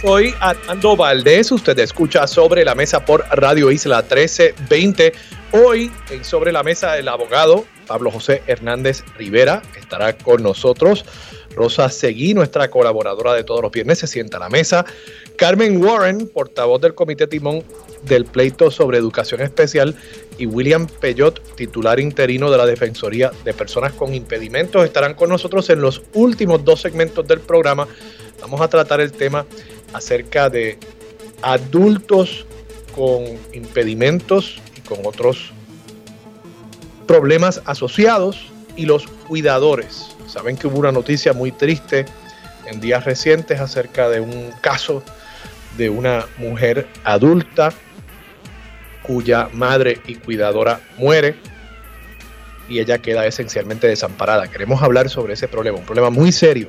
soy Armando Valdés. Usted escucha Sobre la Mesa por Radio Isla 1320. Hoy en Sobre la Mesa el abogado Pablo José Hernández Rivera estará con nosotros. Rosa Seguí, nuestra colaboradora de todos los viernes, se sienta a la mesa. Carmen Warren, portavoz del Comité Timón del Pleito sobre Educación Especial. Y William Peyot, titular interino de la Defensoría de Personas con Impedimentos, estarán con nosotros en los últimos dos segmentos del programa Vamos a tratar el tema acerca de adultos con impedimentos y con otros problemas asociados y los cuidadores. Saben que hubo una noticia muy triste en días recientes acerca de un caso de una mujer adulta cuya madre y cuidadora muere y ella queda esencialmente desamparada. Queremos hablar sobre ese problema, un problema muy serio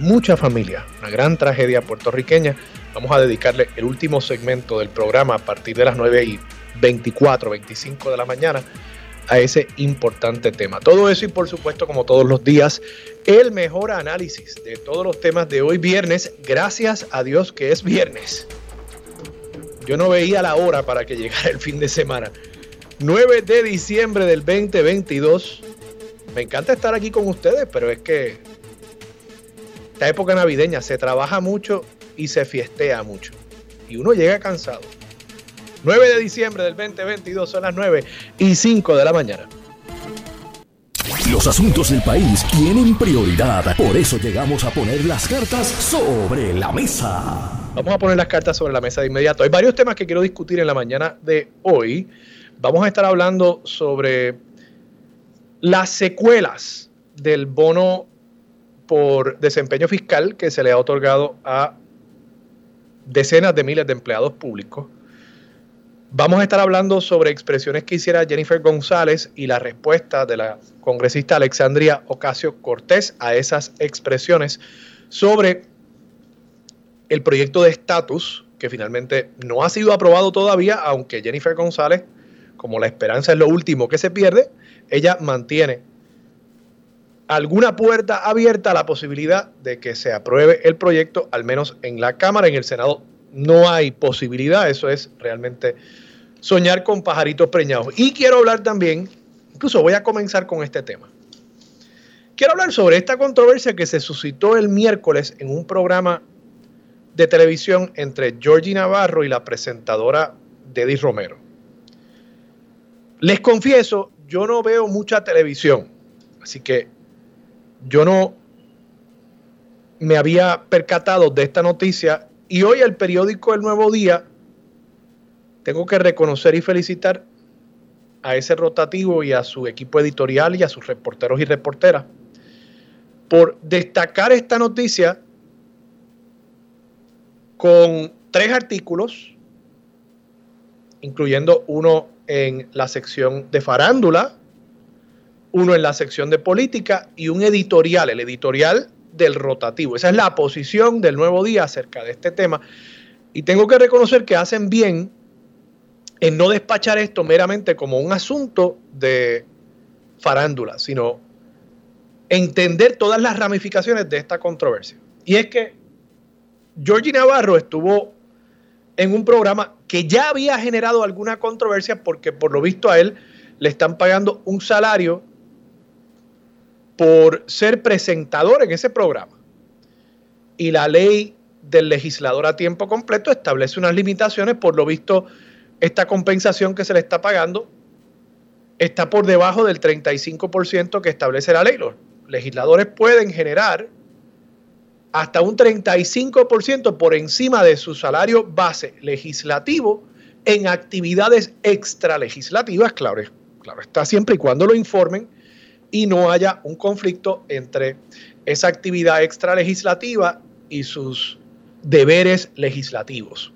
mucha familia, una gran tragedia puertorriqueña. Vamos a dedicarle el último segmento del programa a partir de las 9 y 24, 25 de la mañana a ese importante tema. Todo eso y por supuesto, como todos los días, el mejor análisis de todos los temas de hoy viernes, gracias a Dios que es viernes. Yo no veía la hora para que llegara el fin de semana. 9 de diciembre del 2022. Me encanta estar aquí con ustedes, pero es que esta época navideña se trabaja mucho y se fiestea mucho. Y uno llega cansado. 9 de diciembre del 2022 son las 9 y 5 de la mañana. Los asuntos del país tienen prioridad, por eso llegamos a poner las cartas sobre la mesa. Vamos a poner las cartas sobre la mesa de inmediato. Hay varios temas que quiero discutir en la mañana de hoy. Vamos a estar hablando sobre las secuelas del bono por desempeño fiscal que se le ha otorgado a decenas de miles de empleados públicos. Vamos a estar hablando sobre expresiones que hiciera Jennifer González y la respuesta de la congresista Alexandria Ocasio Cortés a esas expresiones sobre el proyecto de estatus que finalmente no ha sido aprobado todavía, aunque Jennifer González, como la esperanza es lo último que se pierde, ella mantiene alguna puerta abierta a la posibilidad de que se apruebe el proyecto, al menos en la Cámara, en el Senado no hay posibilidad, eso es realmente soñar con pajaritos preñados. Y quiero hablar también, incluso voy a comenzar con este tema. Quiero hablar sobre esta controversia que se suscitó el miércoles en un programa de televisión entre Georgie Navarro y la presentadora Deddy Romero. Les confieso, yo no veo mucha televisión, así que yo no me había percatado de esta noticia y hoy el periódico El Nuevo Día tengo que reconocer y felicitar a ese rotativo y a su equipo editorial y a sus reporteros y reporteras por destacar esta noticia con tres artículos, incluyendo uno en la sección de farándula, uno en la sección de política y un editorial, el editorial del rotativo. Esa es la posición del nuevo día acerca de este tema. Y tengo que reconocer que hacen bien en no despachar esto meramente como un asunto de farándula, sino entender todas las ramificaciones de esta controversia. Y es que Georgie Navarro estuvo en un programa que ya había generado alguna controversia porque por lo visto a él le están pagando un salario por ser presentador en ese programa. Y la ley del legislador a tiempo completo establece unas limitaciones, por lo visto esta compensación que se le está pagando está por debajo del 35% que establece la ley. Los legisladores pueden generar hasta un 35% por encima de su salario base legislativo en actividades extralegislativas, claro, claro está siempre y cuando lo informen y no haya un conflicto entre esa actividad extralegislativa y sus deberes legislativos.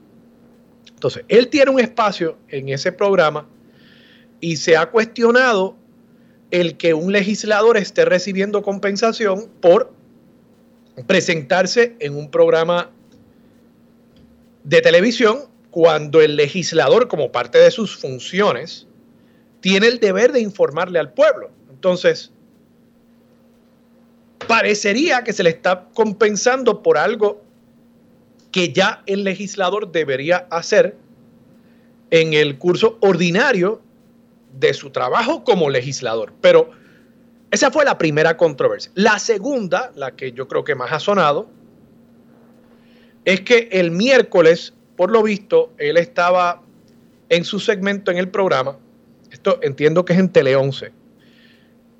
Entonces, él tiene un espacio en ese programa y se ha cuestionado el que un legislador esté recibiendo compensación por presentarse en un programa de televisión cuando el legislador, como parte de sus funciones, tiene el deber de informarle al pueblo. Entonces, parecería que se le está compensando por algo que ya el legislador debería hacer en el curso ordinario de su trabajo como legislador. Pero esa fue la primera controversia. La segunda, la que yo creo que más ha sonado, es que el miércoles, por lo visto, él estaba en su segmento en el programa, esto entiendo que es en Tele 11,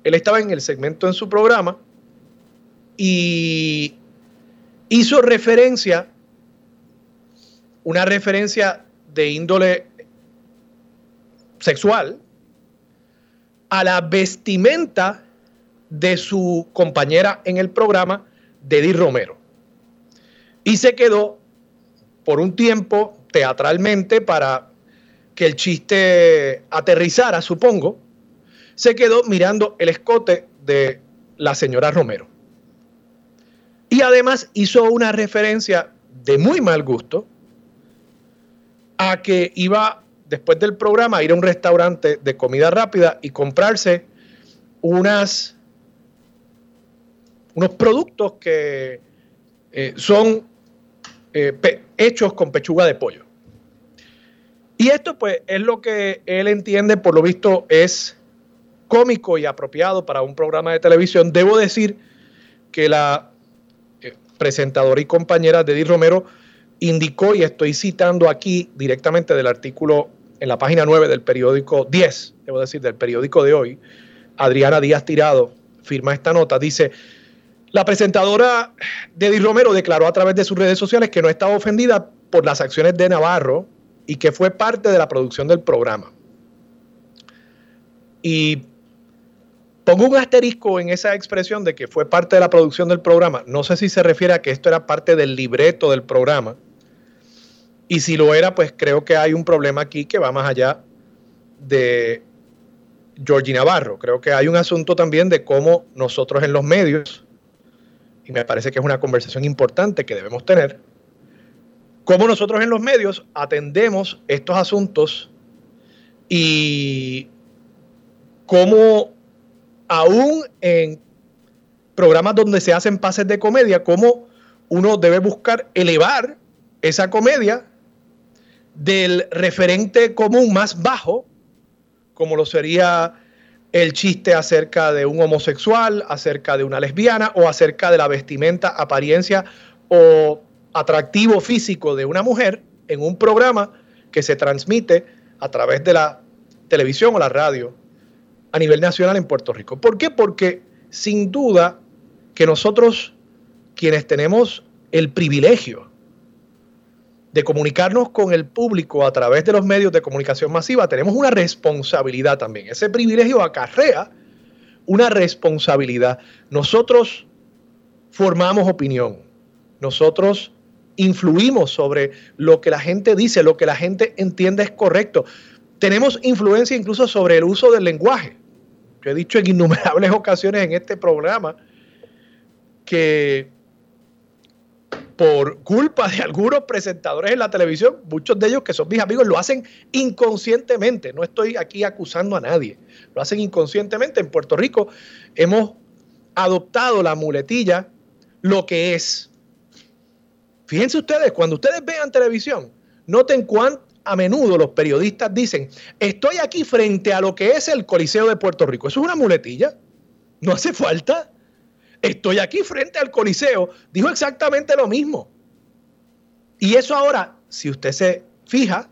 él estaba en el segmento en su programa y hizo referencia una referencia de índole sexual a la vestimenta de su compañera en el programa, Dedi Romero. Y se quedó por un tiempo teatralmente para que el chiste aterrizara, supongo, se quedó mirando el escote de la señora Romero. Y además hizo una referencia de muy mal gusto a que iba después del programa a ir a un restaurante de comida rápida y comprarse unas, unos productos que eh, son eh, hechos con pechuga de pollo. Y esto pues es lo que él entiende, por lo visto es cómico y apropiado para un programa de televisión. Debo decir que la eh, presentadora y compañera de Di Romero indicó, y estoy citando aquí directamente del artículo en la página 9 del periódico 10, debo decir, del periódico de hoy, Adriana Díaz Tirado firma esta nota, dice, la presentadora de Di Romero declaró a través de sus redes sociales que no estaba ofendida por las acciones de Navarro y que fue parte de la producción del programa. Y pongo un asterisco en esa expresión de que fue parte de la producción del programa. No sé si se refiere a que esto era parte del libreto del programa y si lo era, pues creo que hay un problema aquí que va más allá de Georgie Navarro. Creo que hay un asunto también de cómo nosotros en los medios, y me parece que es una conversación importante que debemos tener, cómo nosotros en los medios atendemos estos asuntos y cómo aún en programas donde se hacen pases de comedia, cómo uno debe buscar elevar esa comedia del referente común más bajo, como lo sería el chiste acerca de un homosexual, acerca de una lesbiana o acerca de la vestimenta, apariencia o atractivo físico de una mujer en un programa que se transmite a través de la televisión o la radio a nivel nacional en Puerto Rico. ¿Por qué? Porque sin duda que nosotros, quienes tenemos el privilegio de comunicarnos con el público a través de los medios de comunicación masiva, tenemos una responsabilidad también. Ese privilegio acarrea una responsabilidad. Nosotros formamos opinión, nosotros influimos sobre lo que la gente dice, lo que la gente entiende es correcto. Tenemos influencia incluso sobre el uso del lenguaje. Yo he dicho en innumerables ocasiones en este programa que por culpa de algunos presentadores en la televisión, muchos de ellos que son mis amigos, lo hacen inconscientemente. No estoy aquí acusando a nadie, lo hacen inconscientemente. En Puerto Rico hemos adoptado la muletilla lo que es. Fíjense ustedes, cuando ustedes vean televisión, noten cuán a menudo los periodistas dicen, estoy aquí frente a lo que es el Coliseo de Puerto Rico. Eso es una muletilla. No hace falta estoy aquí frente al Coliseo, dijo exactamente lo mismo. Y eso ahora, si usted se fija,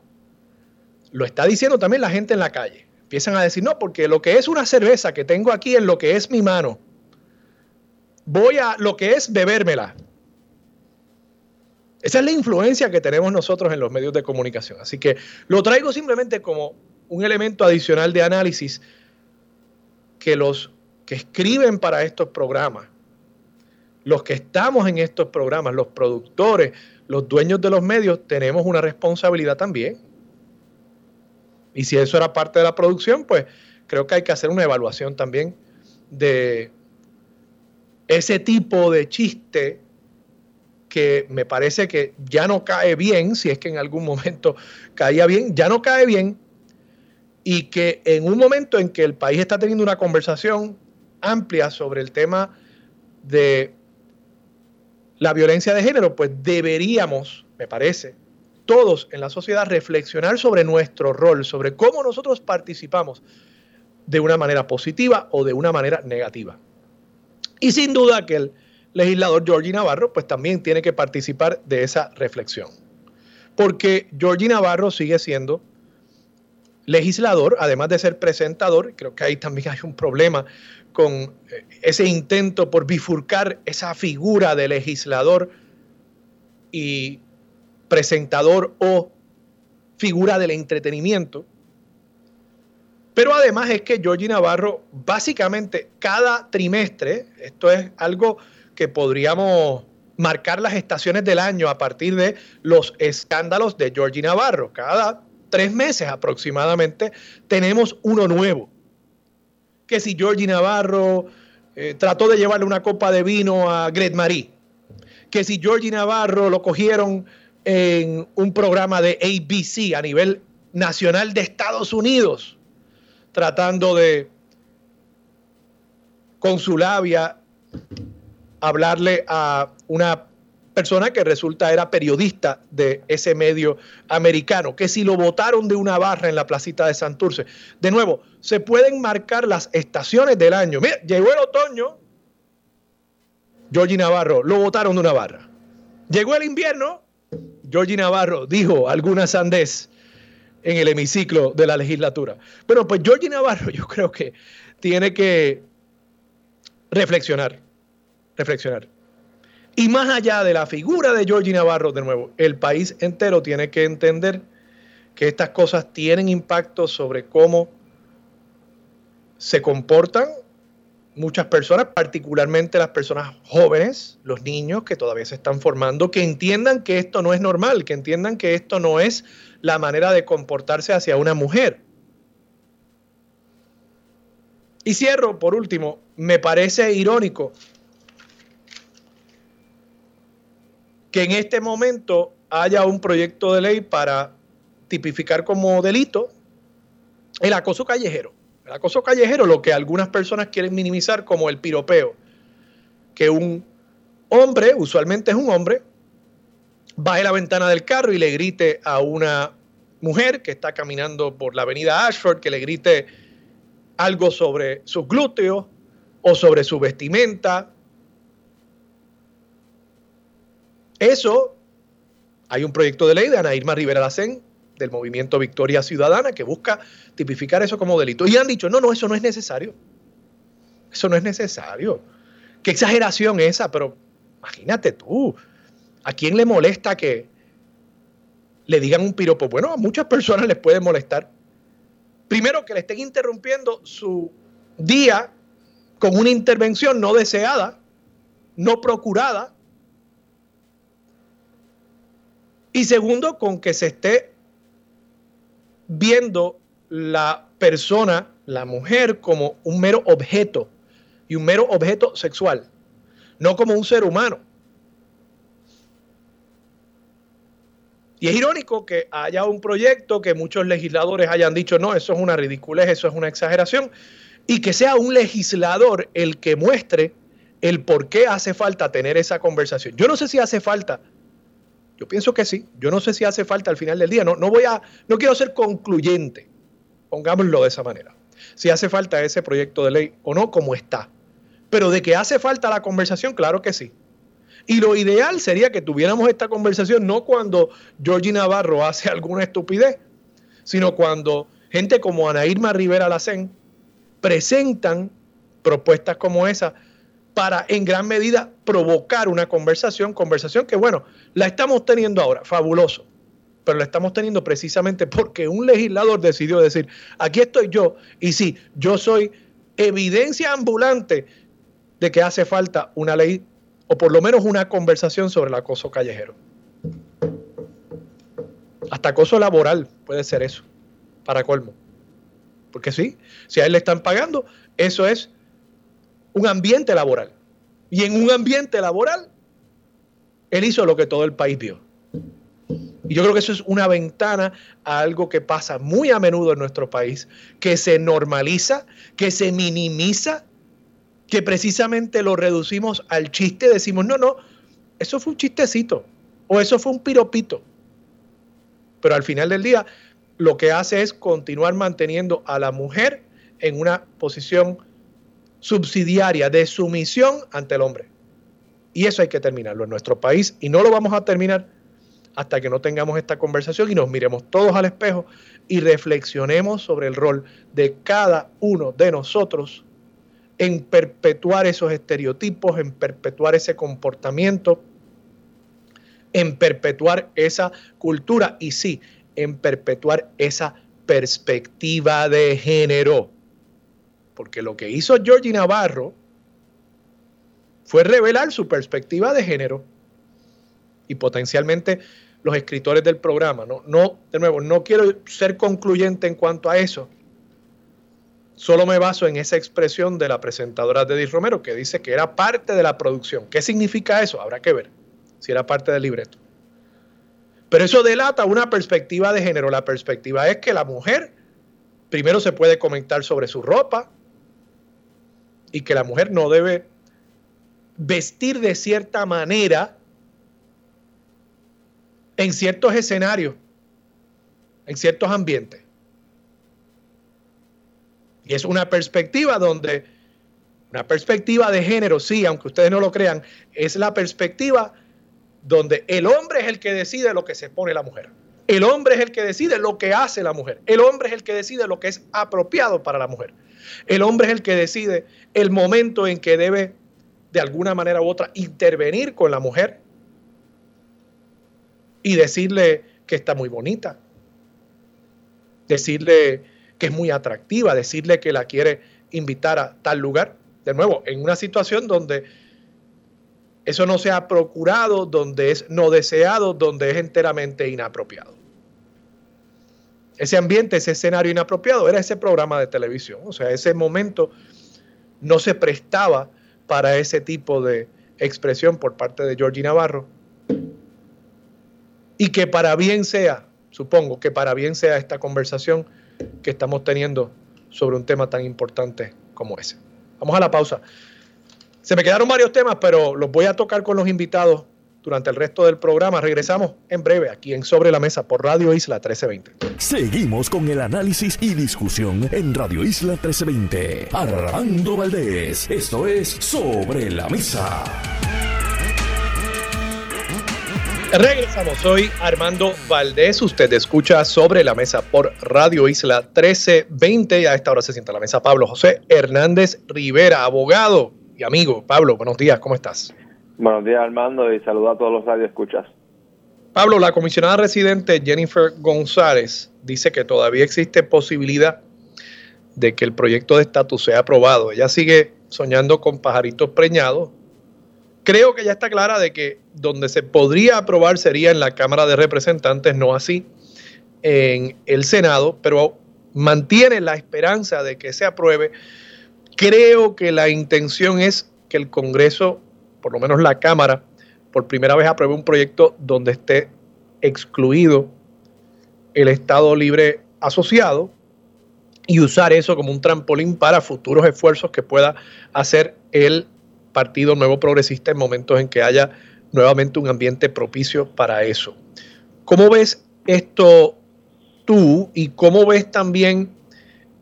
lo está diciendo también la gente en la calle. Empiezan a decir, no, porque lo que es una cerveza que tengo aquí en lo que es mi mano, voy a lo que es bebérmela. Esa es la influencia que tenemos nosotros en los medios de comunicación. Así que lo traigo simplemente como un elemento adicional de análisis que los que escriben para estos programas los que estamos en estos programas, los productores, los dueños de los medios tenemos una responsabilidad también. Y si eso era parte de la producción, pues creo que hay que hacer una evaluación también de ese tipo de chiste que me parece que ya no cae bien, si es que en algún momento caía bien, ya no cae bien, y que en un momento en que el país está teniendo una conversación amplia sobre el tema de la violencia de género, pues deberíamos, me parece, todos en la sociedad reflexionar sobre nuestro rol, sobre cómo nosotros participamos de una manera positiva o de una manera negativa. Y sin duda que el legislador Georgie Navarro pues también tiene que participar de esa reflexión. Porque Georgie Navarro sigue siendo legislador, además de ser presentador, creo que ahí también hay un problema con eh, ese intento por bifurcar esa figura de legislador y presentador o figura del entretenimiento. Pero además es que Georgie Navarro básicamente cada trimestre, esto es algo que podríamos marcar las estaciones del año a partir de los escándalos de Georgie Navarro. Cada tres meses aproximadamente tenemos uno nuevo que si Georgie Navarro eh, trató de llevarle una copa de vino a Gret Marie, que si Georgie Navarro lo cogieron en un programa de ABC a nivel nacional de Estados Unidos, tratando de con su labia hablarle a una persona que resulta era periodista de ese medio americano, que si lo votaron de una barra en la placita de Santurce. De nuevo, se pueden marcar las estaciones del año. Mira, llegó el otoño, Georgie Navarro, lo votaron de una barra. Llegó el invierno, Georgie Navarro dijo alguna sandez en el hemiciclo de la legislatura. Bueno, pues Georgie Navarro yo creo que tiene que reflexionar, reflexionar. Y más allá de la figura de Georgie Navarro, de nuevo, el país entero tiene que entender que estas cosas tienen impacto sobre cómo se comportan muchas personas, particularmente las personas jóvenes, los niños que todavía se están formando, que entiendan que esto no es normal, que entiendan que esto no es la manera de comportarse hacia una mujer. Y cierro, por último, me parece irónico que en este momento haya un proyecto de ley para tipificar como delito el acoso callejero. El acoso callejero, lo que algunas personas quieren minimizar como el piropeo, que un hombre, usualmente es un hombre, baje la ventana del carro y le grite a una mujer que está caminando por la avenida Ashford, que le grite algo sobre sus glúteos o sobre su vestimenta Eso, hay un proyecto de ley de Ana Irma Rivera Lacén, del movimiento Victoria Ciudadana, que busca tipificar eso como delito. Y han dicho, no, no, eso no es necesario. Eso no es necesario. Qué exageración esa, pero imagínate tú, ¿a quién le molesta que le digan un piropo? Bueno, a muchas personas les puede molestar. Primero, que le estén interrumpiendo su día con una intervención no deseada, no procurada, Y segundo, con que se esté viendo la persona, la mujer, como un mero objeto y un mero objeto sexual, no como un ser humano. Y es irónico que haya un proyecto que muchos legisladores hayan dicho, no, eso es una ridiculez, eso es una exageración, y que sea un legislador el que muestre el por qué hace falta tener esa conversación. Yo no sé si hace falta yo pienso que sí. Yo no sé si hace falta al final del día. No, no voy a, no quiero ser concluyente. Pongámoslo de esa manera. Si hace falta ese proyecto de ley o no, como está. Pero de que hace falta la conversación, claro que sí. Y lo ideal sería que tuviéramos esta conversación no cuando Georgie Navarro hace alguna estupidez, sino cuando gente como Ana Irma Rivera Lacén presentan propuestas como esa para en gran medida provocar una conversación, conversación que bueno, la estamos teniendo ahora, fabuloso, pero la estamos teniendo precisamente porque un legislador decidió decir, aquí estoy yo y sí, yo soy evidencia ambulante de que hace falta una ley o por lo menos una conversación sobre el acoso callejero. Hasta acoso laboral puede ser eso, para colmo. Porque sí, si a él le están pagando, eso es un ambiente laboral. Y en un ambiente laboral, él hizo lo que todo el país vio. Y yo creo que eso es una ventana a algo que pasa muy a menudo en nuestro país, que se normaliza, que se minimiza, que precisamente lo reducimos al chiste, decimos, no, no, eso fue un chistecito o eso fue un piropito. Pero al final del día, lo que hace es continuar manteniendo a la mujer en una posición subsidiaria de sumisión ante el hombre. Y eso hay que terminarlo en nuestro país y no lo vamos a terminar hasta que no tengamos esta conversación y nos miremos todos al espejo y reflexionemos sobre el rol de cada uno de nosotros en perpetuar esos estereotipos, en perpetuar ese comportamiento, en perpetuar esa cultura y sí, en perpetuar esa perspectiva de género. Porque lo que hizo Georgie Navarro fue revelar su perspectiva de género y potencialmente los escritores del programa. No, no, de nuevo, no quiero ser concluyente en cuanto a eso. Solo me baso en esa expresión de la presentadora de Romero que dice que era parte de la producción. ¿Qué significa eso? Habrá que ver si era parte del libreto. Pero eso delata una perspectiva de género. La perspectiva es que la mujer primero se puede comentar sobre su ropa y que la mujer no debe vestir de cierta manera en ciertos escenarios, en ciertos ambientes. Y es una perspectiva donde, una perspectiva de género, sí, aunque ustedes no lo crean, es la perspectiva donde el hombre es el que decide lo que se pone la mujer. El hombre es el que decide lo que hace la mujer. El hombre es el que decide lo que es apropiado para la mujer. El hombre es el que decide el momento en que debe de alguna manera u otra intervenir con la mujer y decirle que está muy bonita, decirle que es muy atractiva, decirle que la quiere invitar a tal lugar. De nuevo, en una situación donde eso no se ha procurado, donde es no deseado, donde es enteramente inapropiado. Ese ambiente, ese escenario inapropiado era ese programa de televisión. O sea, ese momento no se prestaba para ese tipo de expresión por parte de Georgie Navarro. Y que para bien sea, supongo que para bien sea esta conversación que estamos teniendo sobre un tema tan importante como ese. Vamos a la pausa. Se me quedaron varios temas, pero los voy a tocar con los invitados durante el resto del programa. Regresamos en breve aquí en Sobre la Mesa por Radio Isla 1320. Seguimos con el análisis y discusión en Radio Isla 1320. Armando Valdés, esto es Sobre la Mesa. Regresamos, soy Armando Valdés, usted escucha sobre la mesa por Radio Isla 1320 y a esta hora se sienta la mesa Pablo José Hernández Rivera, abogado y amigo. Pablo, buenos días, ¿cómo estás? Buenos días Armando y saludo a todos los radioescuchas. Pablo, la comisionada residente Jennifer González dice que todavía existe posibilidad de que el proyecto de estatus sea aprobado. Ella sigue soñando con pajaritos preñados creo que ya está clara de que donde se podría aprobar sería en la Cámara de Representantes, no así en el Senado, pero mantiene la esperanza de que se apruebe. Creo que la intención es que el Congreso, por lo menos la Cámara, por primera vez apruebe un proyecto donde esté excluido el Estado Libre Asociado y usar eso como un trampolín para futuros esfuerzos que pueda hacer el Partido Nuevo Progresista en momentos en que haya nuevamente un ambiente propicio para eso. ¿Cómo ves esto tú y cómo ves también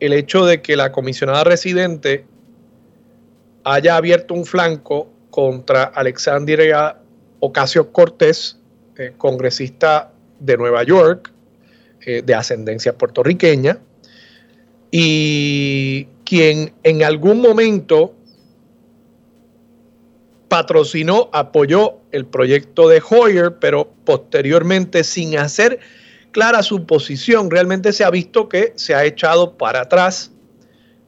el hecho de que la comisionada residente haya abierto un flanco contra Alexandria Ocasio Cortés, eh, congresista de Nueva York, eh, de ascendencia puertorriqueña, y quien en algún momento patrocinó, apoyó el proyecto de Hoyer, pero posteriormente sin hacer clara su posición, realmente se ha visto que se ha echado para atrás.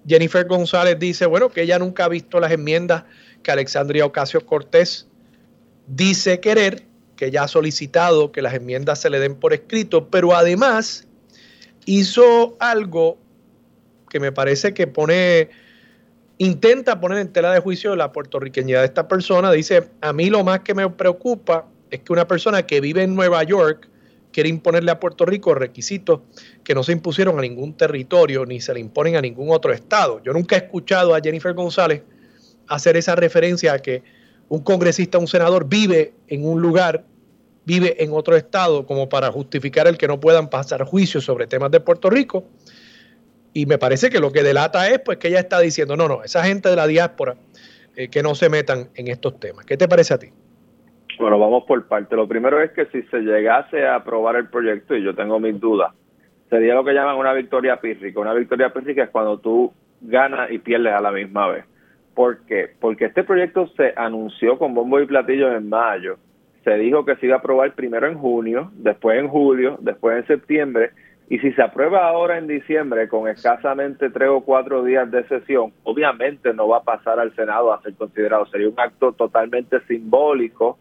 Jennifer González dice, bueno, que ella nunca ha visto las enmiendas que Alexandria Ocasio Cortés dice querer, que ella ha solicitado que las enmiendas se le den por escrito, pero además hizo algo que me parece que pone, intenta poner en tela de juicio la puertorriqueñidad de esta persona. Dice, a mí lo más que me preocupa es que una persona que vive en Nueva York quiere imponerle a Puerto Rico requisitos que no se impusieron a ningún territorio ni se le imponen a ningún otro estado. Yo nunca he escuchado a Jennifer González hacer esa referencia a que un congresista, un senador vive en un lugar, vive en otro estado, como para justificar el que no puedan pasar juicios sobre temas de Puerto Rico. Y me parece que lo que delata es pues que ella está diciendo, no, no, esa gente de la diáspora eh, que no se metan en estos temas. ¿Qué te parece a ti? Bueno, vamos por parte. Lo primero es que si se llegase a aprobar el proyecto, y yo tengo mis dudas, sería lo que llaman una victoria pírrica. Una victoria pírrica es cuando tú ganas y pierdes a la misma vez. ¿Por qué? Porque este proyecto se anunció con bombo y platillo en mayo. Se dijo que se iba a aprobar primero en junio, después en julio, después en septiembre. Y si se aprueba ahora en diciembre con escasamente tres o cuatro días de sesión, obviamente no va a pasar al Senado a ser considerado. Sería un acto totalmente simbólico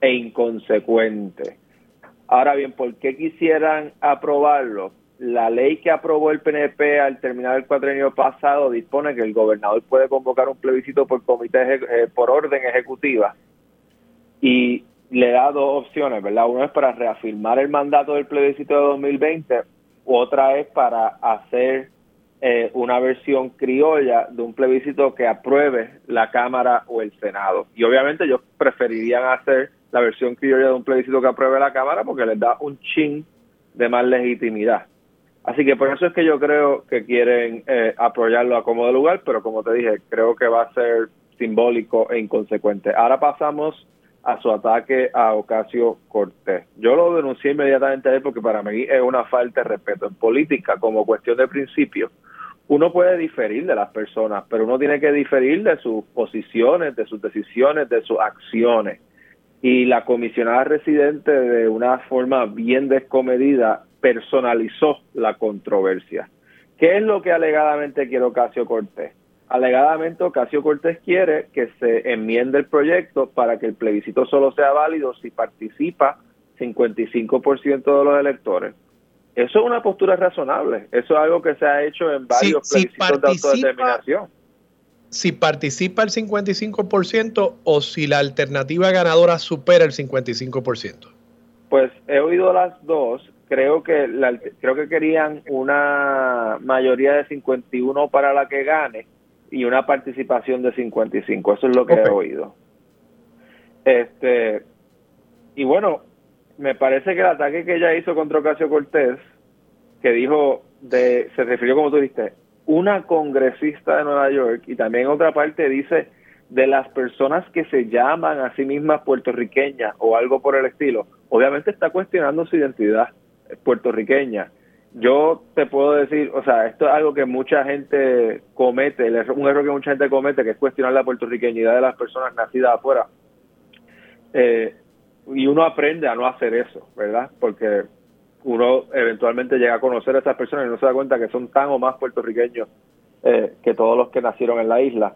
e inconsecuente. Ahora bien, ¿por qué quisieran aprobarlo? La ley que aprobó el PNP al terminar el cuatrenio pasado dispone que el gobernador puede convocar un plebiscito por comité eh, por orden ejecutiva y le da dos opciones, ¿verdad? Uno es para reafirmar el mandato del plebiscito de 2020, otra es para hacer eh, una versión criolla de un plebiscito que apruebe la Cámara o el Senado. Y obviamente ellos preferirían hacer la versión criolla de un plebiscito que apruebe la Cámara porque les da un chin de más legitimidad. Así que por eso es que yo creo que quieren eh, apoyarlo a como de lugar, pero como te dije, creo que va a ser simbólico e inconsecuente. Ahora pasamos a su ataque a Ocasio Cortés. Yo lo denuncié inmediatamente a él porque para mí es una falta de respeto. En política, como cuestión de principio, uno puede diferir de las personas, pero uno tiene que diferir de sus posiciones, de sus decisiones, de sus acciones y la comisionada residente de una forma bien descomedida personalizó la controversia. ¿Qué es lo que alegadamente quiere Ocasio Cortés? Alegadamente Ocasio Cortés quiere que se enmiende el proyecto para que el plebiscito solo sea válido si participa 55% de los electores. Eso es una postura razonable. Eso es algo que se ha hecho en varios plebiscitos de autodeterminación si participa el 55% o si la alternativa ganadora supera el 55%? Pues he oído las dos. Creo que creo que querían una mayoría de 51 para la que gane y una participación de 55. Eso es lo que he oído. Este y bueno, me parece que el ataque que ella hizo contra Ocasio Cortés, que dijo de se refirió como tú dijiste una congresista de Nueva York y también otra parte dice de las personas que se llaman a sí mismas puertorriqueñas o algo por el estilo, obviamente está cuestionando su identidad puertorriqueña. Yo te puedo decir, o sea, esto es algo que mucha gente comete, un error que mucha gente comete, que es cuestionar la puertorriqueñidad de las personas nacidas afuera. Eh, y uno aprende a no hacer eso, ¿verdad? Porque uno eventualmente llega a conocer a esas personas y no se da cuenta que son tan o más puertorriqueños eh, que todos los que nacieron en la isla.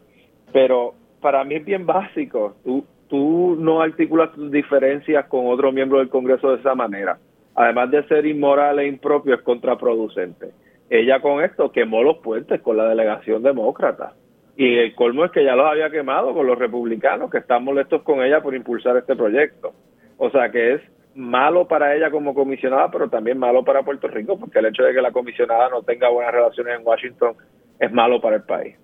Pero para mí es bien básico, tú, tú no articulas tus diferencias con otro miembro del Congreso de esa manera. Además de ser inmoral e impropio, es contraproducente. Ella con esto quemó los puentes con la delegación demócrata. Y el colmo es que ya los había quemado con los republicanos, que están molestos con ella por impulsar este proyecto. O sea que es malo para ella como comisionada, pero también malo para Puerto Rico, porque el hecho de que la comisionada no tenga buenas relaciones en Washington es malo para el país.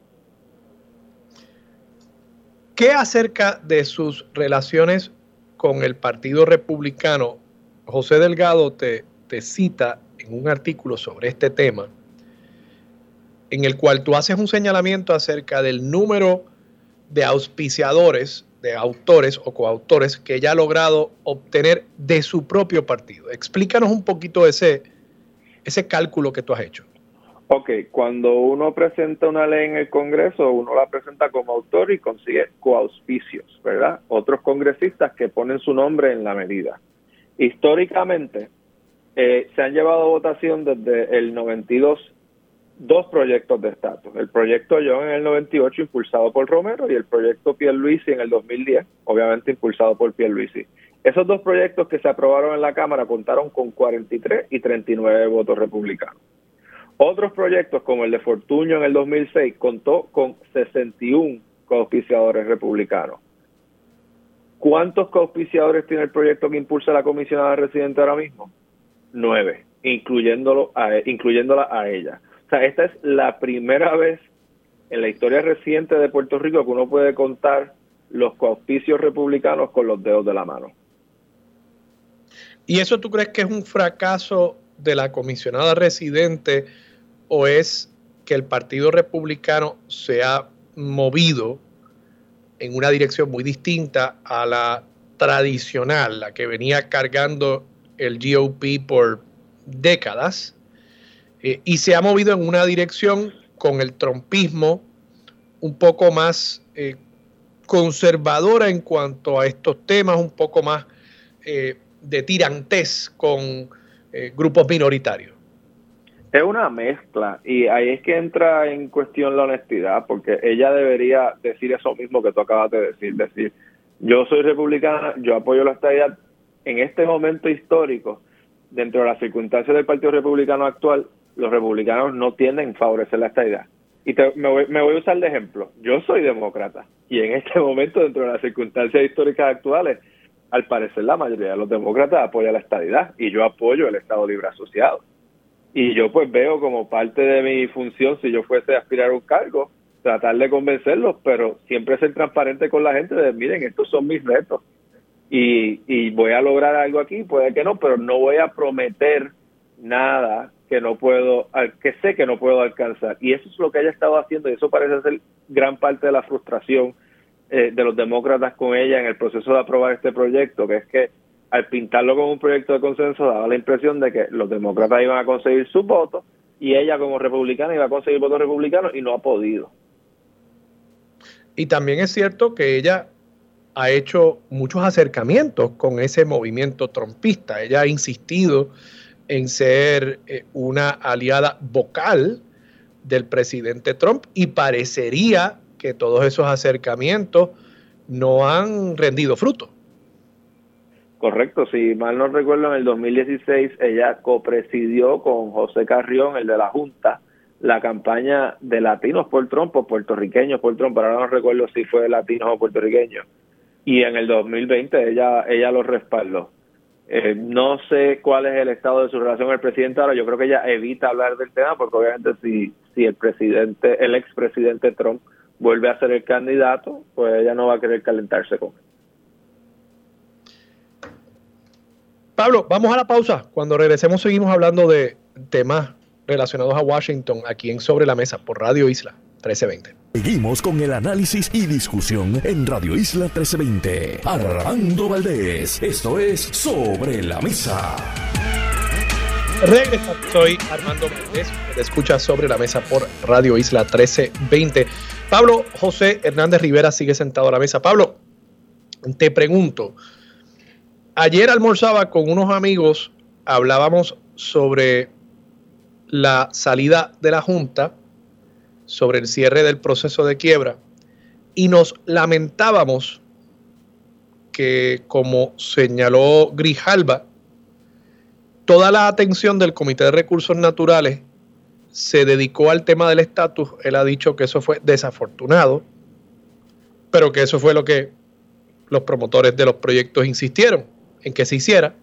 ¿Qué acerca de sus relaciones con el Partido Republicano? José Delgado te, te cita en un artículo sobre este tema, en el cual tú haces un señalamiento acerca del número de auspiciadores de autores o coautores que ella ha logrado obtener de su propio partido. Explícanos un poquito ese, ese cálculo que tú has hecho. Ok, cuando uno presenta una ley en el Congreso, uno la presenta como autor y consigue coauspicios, ¿verdad? Otros congresistas que ponen su nombre en la medida. Históricamente, eh, se han llevado a votación desde el 92 dos proyectos de estatus. El proyecto John en el 98 impulsado por Romero y el proyecto Pierluisi en el 2010, obviamente impulsado por Pierluisi. Esos dos proyectos que se aprobaron en la Cámara contaron con 43 y 39 votos republicanos. Otros proyectos, como el de Fortuño en el 2006, contó con 61 coauspiciadores republicanos. ¿Cuántos coauspiciadores tiene el proyecto que impulsa la comisionada residente ahora mismo? Nueve, incluyéndolo a, incluyéndola a ella. O sea, esta es la primera vez en la historia reciente de Puerto Rico que uno puede contar los coauspicios republicanos con los dedos de la mano. ¿Y eso tú crees que es un fracaso de la comisionada residente o es que el Partido Republicano se ha movido en una dirección muy distinta a la tradicional, la que venía cargando el GOP por décadas, eh, y se ha movido en una dirección con el trompismo un poco más eh, conservadora en cuanto a estos temas, un poco más eh, de tirantes con grupos minoritarios. Es una mezcla y ahí es que entra en cuestión la honestidad, porque ella debería decir eso mismo que tú acabas de decir, decir, yo soy republicana, yo apoyo la estabilidad. En este momento histórico, dentro de las circunstancias del Partido Republicano actual, los republicanos no tienden a favorecer la estabilidad. Y me, voy, me voy a usar de ejemplo. Yo soy demócrata y en este momento, dentro de las circunstancias históricas actuales, al parecer la mayoría de los demócratas apoya la estabilidad y yo apoyo el Estado Libre Asociado y yo pues veo como parte de mi función, si yo fuese a aspirar a un cargo, tratar de convencerlos, pero siempre ser transparente con la gente de, miren, estos son mis retos y, y voy a lograr algo aquí, puede que no, pero no voy a prometer nada que no puedo, que sé que no puedo alcanzar. Y eso es lo que ella estado haciendo y eso parece ser gran parte de la frustración eh, de los demócratas con ella en el proceso de aprobar este proyecto, que es que al pintarlo como un proyecto de consenso daba la impresión de que los demócratas iban a conseguir sus votos y ella como republicana iba a conseguir votos republicanos y no ha podido. Y también es cierto que ella ha hecho muchos acercamientos con ese movimiento trompista. Ella ha insistido en ser eh, una aliada vocal del presidente Trump y parecería que todos esos acercamientos no han rendido fruto. Correcto, si mal no recuerdo, en el 2016 ella copresidió con José Carrión, el de la Junta, la campaña de latinos por Trump o puertorriqueños por Trump, pero ahora no recuerdo si fue latinos o puertorriqueños. Y en el 2020 ella, ella lo respaldó. Eh, no sé cuál es el estado de su relación con el presidente ahora. Yo creo que ella evita hablar del tema porque obviamente si, si el presidente, el expresidente Trump vuelve a ser el candidato, pues ella no va a querer calentarse con él. Pablo, vamos a la pausa. Cuando regresemos seguimos hablando de temas relacionados a Washington aquí en Sobre la Mesa por Radio Isla 1320. Seguimos con el análisis y discusión en Radio Isla 1320. Armando Valdés, esto es Sobre la Mesa. Regresa, soy Armando Valdés, te escucha Sobre la Mesa por Radio Isla 1320. Pablo José Hernández Rivera sigue sentado a la mesa. Pablo, te pregunto, ayer almorzaba con unos amigos, hablábamos sobre la salida de la Junta, sobre el cierre del proceso de quiebra, y nos lamentábamos que, como señaló Grijalba, toda la atención del Comité de Recursos Naturales se dedicó al tema del estatus. Él ha dicho que eso fue desafortunado, pero que eso fue lo que los promotores de los proyectos insistieron en que se hiciera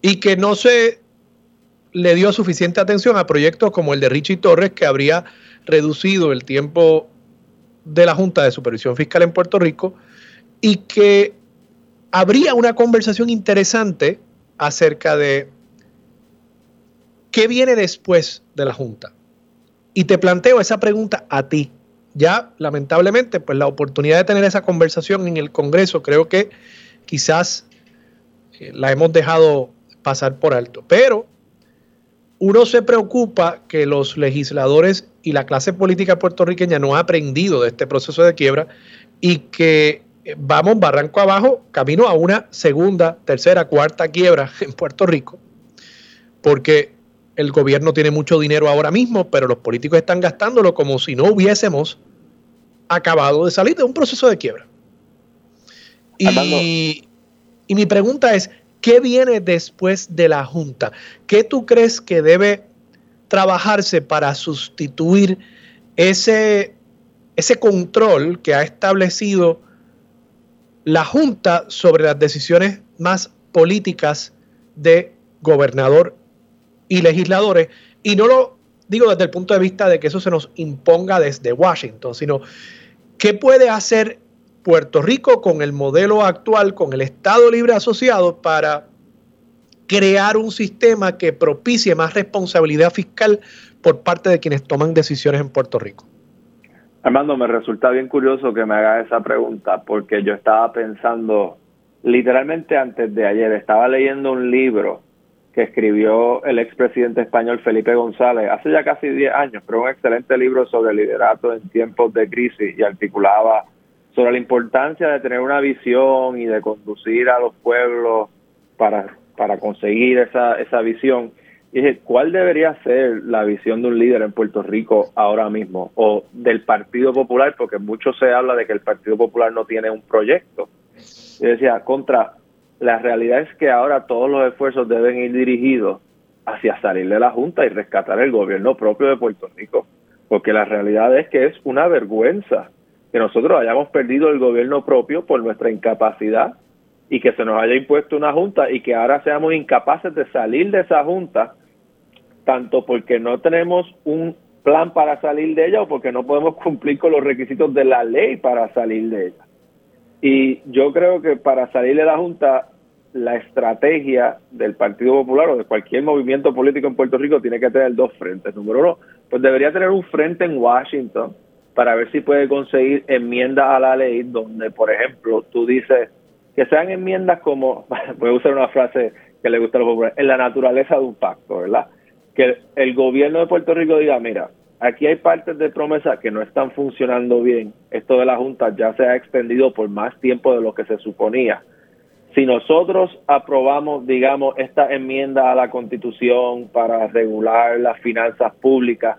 y que no se le dio suficiente atención a proyectos como el de Richie Torres, que habría reducido el tiempo de la Junta de Supervisión Fiscal en Puerto Rico y que habría una conversación interesante acerca de qué viene después de la Junta. Y te planteo esa pregunta a ti. Ya, lamentablemente, pues la oportunidad de tener esa conversación en el Congreso creo que quizás la hemos dejado pasar por alto. Pero uno se preocupa que los legisladores y la clase política puertorriqueña no ha aprendido de este proceso de quiebra y que vamos barranco abajo, camino a una segunda, tercera, cuarta quiebra en Puerto Rico, porque el gobierno tiene mucho dinero ahora mismo, pero los políticos están gastándolo como si no hubiésemos acabado de salir de un proceso de quiebra. Y Y mi pregunta es, ¿qué viene después de la Junta? ¿Qué tú crees que debe trabajarse para sustituir ese, ese control que ha establecido la Junta sobre las decisiones más políticas de gobernador y legisladores? Y no lo digo desde el punto de vista de que eso se nos imponga desde Washington, sino qué puede hacer Puerto Rico con el modelo actual, con el Estado Libre Asociado, para crear un sistema que propicie más responsabilidad fiscal por parte de quienes toman decisiones en Puerto Rico. Armando, me resulta bien curioso que me haga esa pregunta porque yo estaba pensando, literalmente antes de ayer, estaba leyendo un libro que escribió el expresidente español Felipe González hace ya casi 10 años, pero un excelente libro sobre liderato en tiempos de crisis y articulaba sobre la importancia de tener una visión y de conducir a los pueblos para, para conseguir esa, esa visión. Y dije, ¿cuál debería ser la visión de un líder en Puerto Rico ahora mismo? O del Partido Popular, porque mucho se habla de que el Partido Popular no tiene un proyecto. Y decía, contra, la realidad es que ahora todos los esfuerzos deben ir dirigidos hacia salir de la Junta y rescatar el gobierno propio de Puerto Rico, porque la realidad es que es una vergüenza que nosotros hayamos perdido el gobierno propio por nuestra incapacidad y que se nos haya impuesto una junta y que ahora seamos incapaces de salir de esa junta, tanto porque no tenemos un plan para salir de ella o porque no podemos cumplir con los requisitos de la ley para salir de ella. Y yo creo que para salir de la Junta, la estrategia del Partido Popular o de cualquier movimiento político en Puerto Rico tiene que tener dos frentes. Número uno, pues debería tener un frente en Washington para ver si puede conseguir enmiendas a la ley donde, por ejemplo, tú dices que sean enmiendas como, voy a usar una frase que le gusta a los populares, en la naturaleza de un pacto, ¿verdad? Que el gobierno de Puerto Rico diga, mira, aquí hay partes de promesa que no están funcionando bien. Esto de la Junta ya se ha extendido por más tiempo de lo que se suponía. Si nosotros aprobamos, digamos, esta enmienda a la Constitución para regular las finanzas públicas,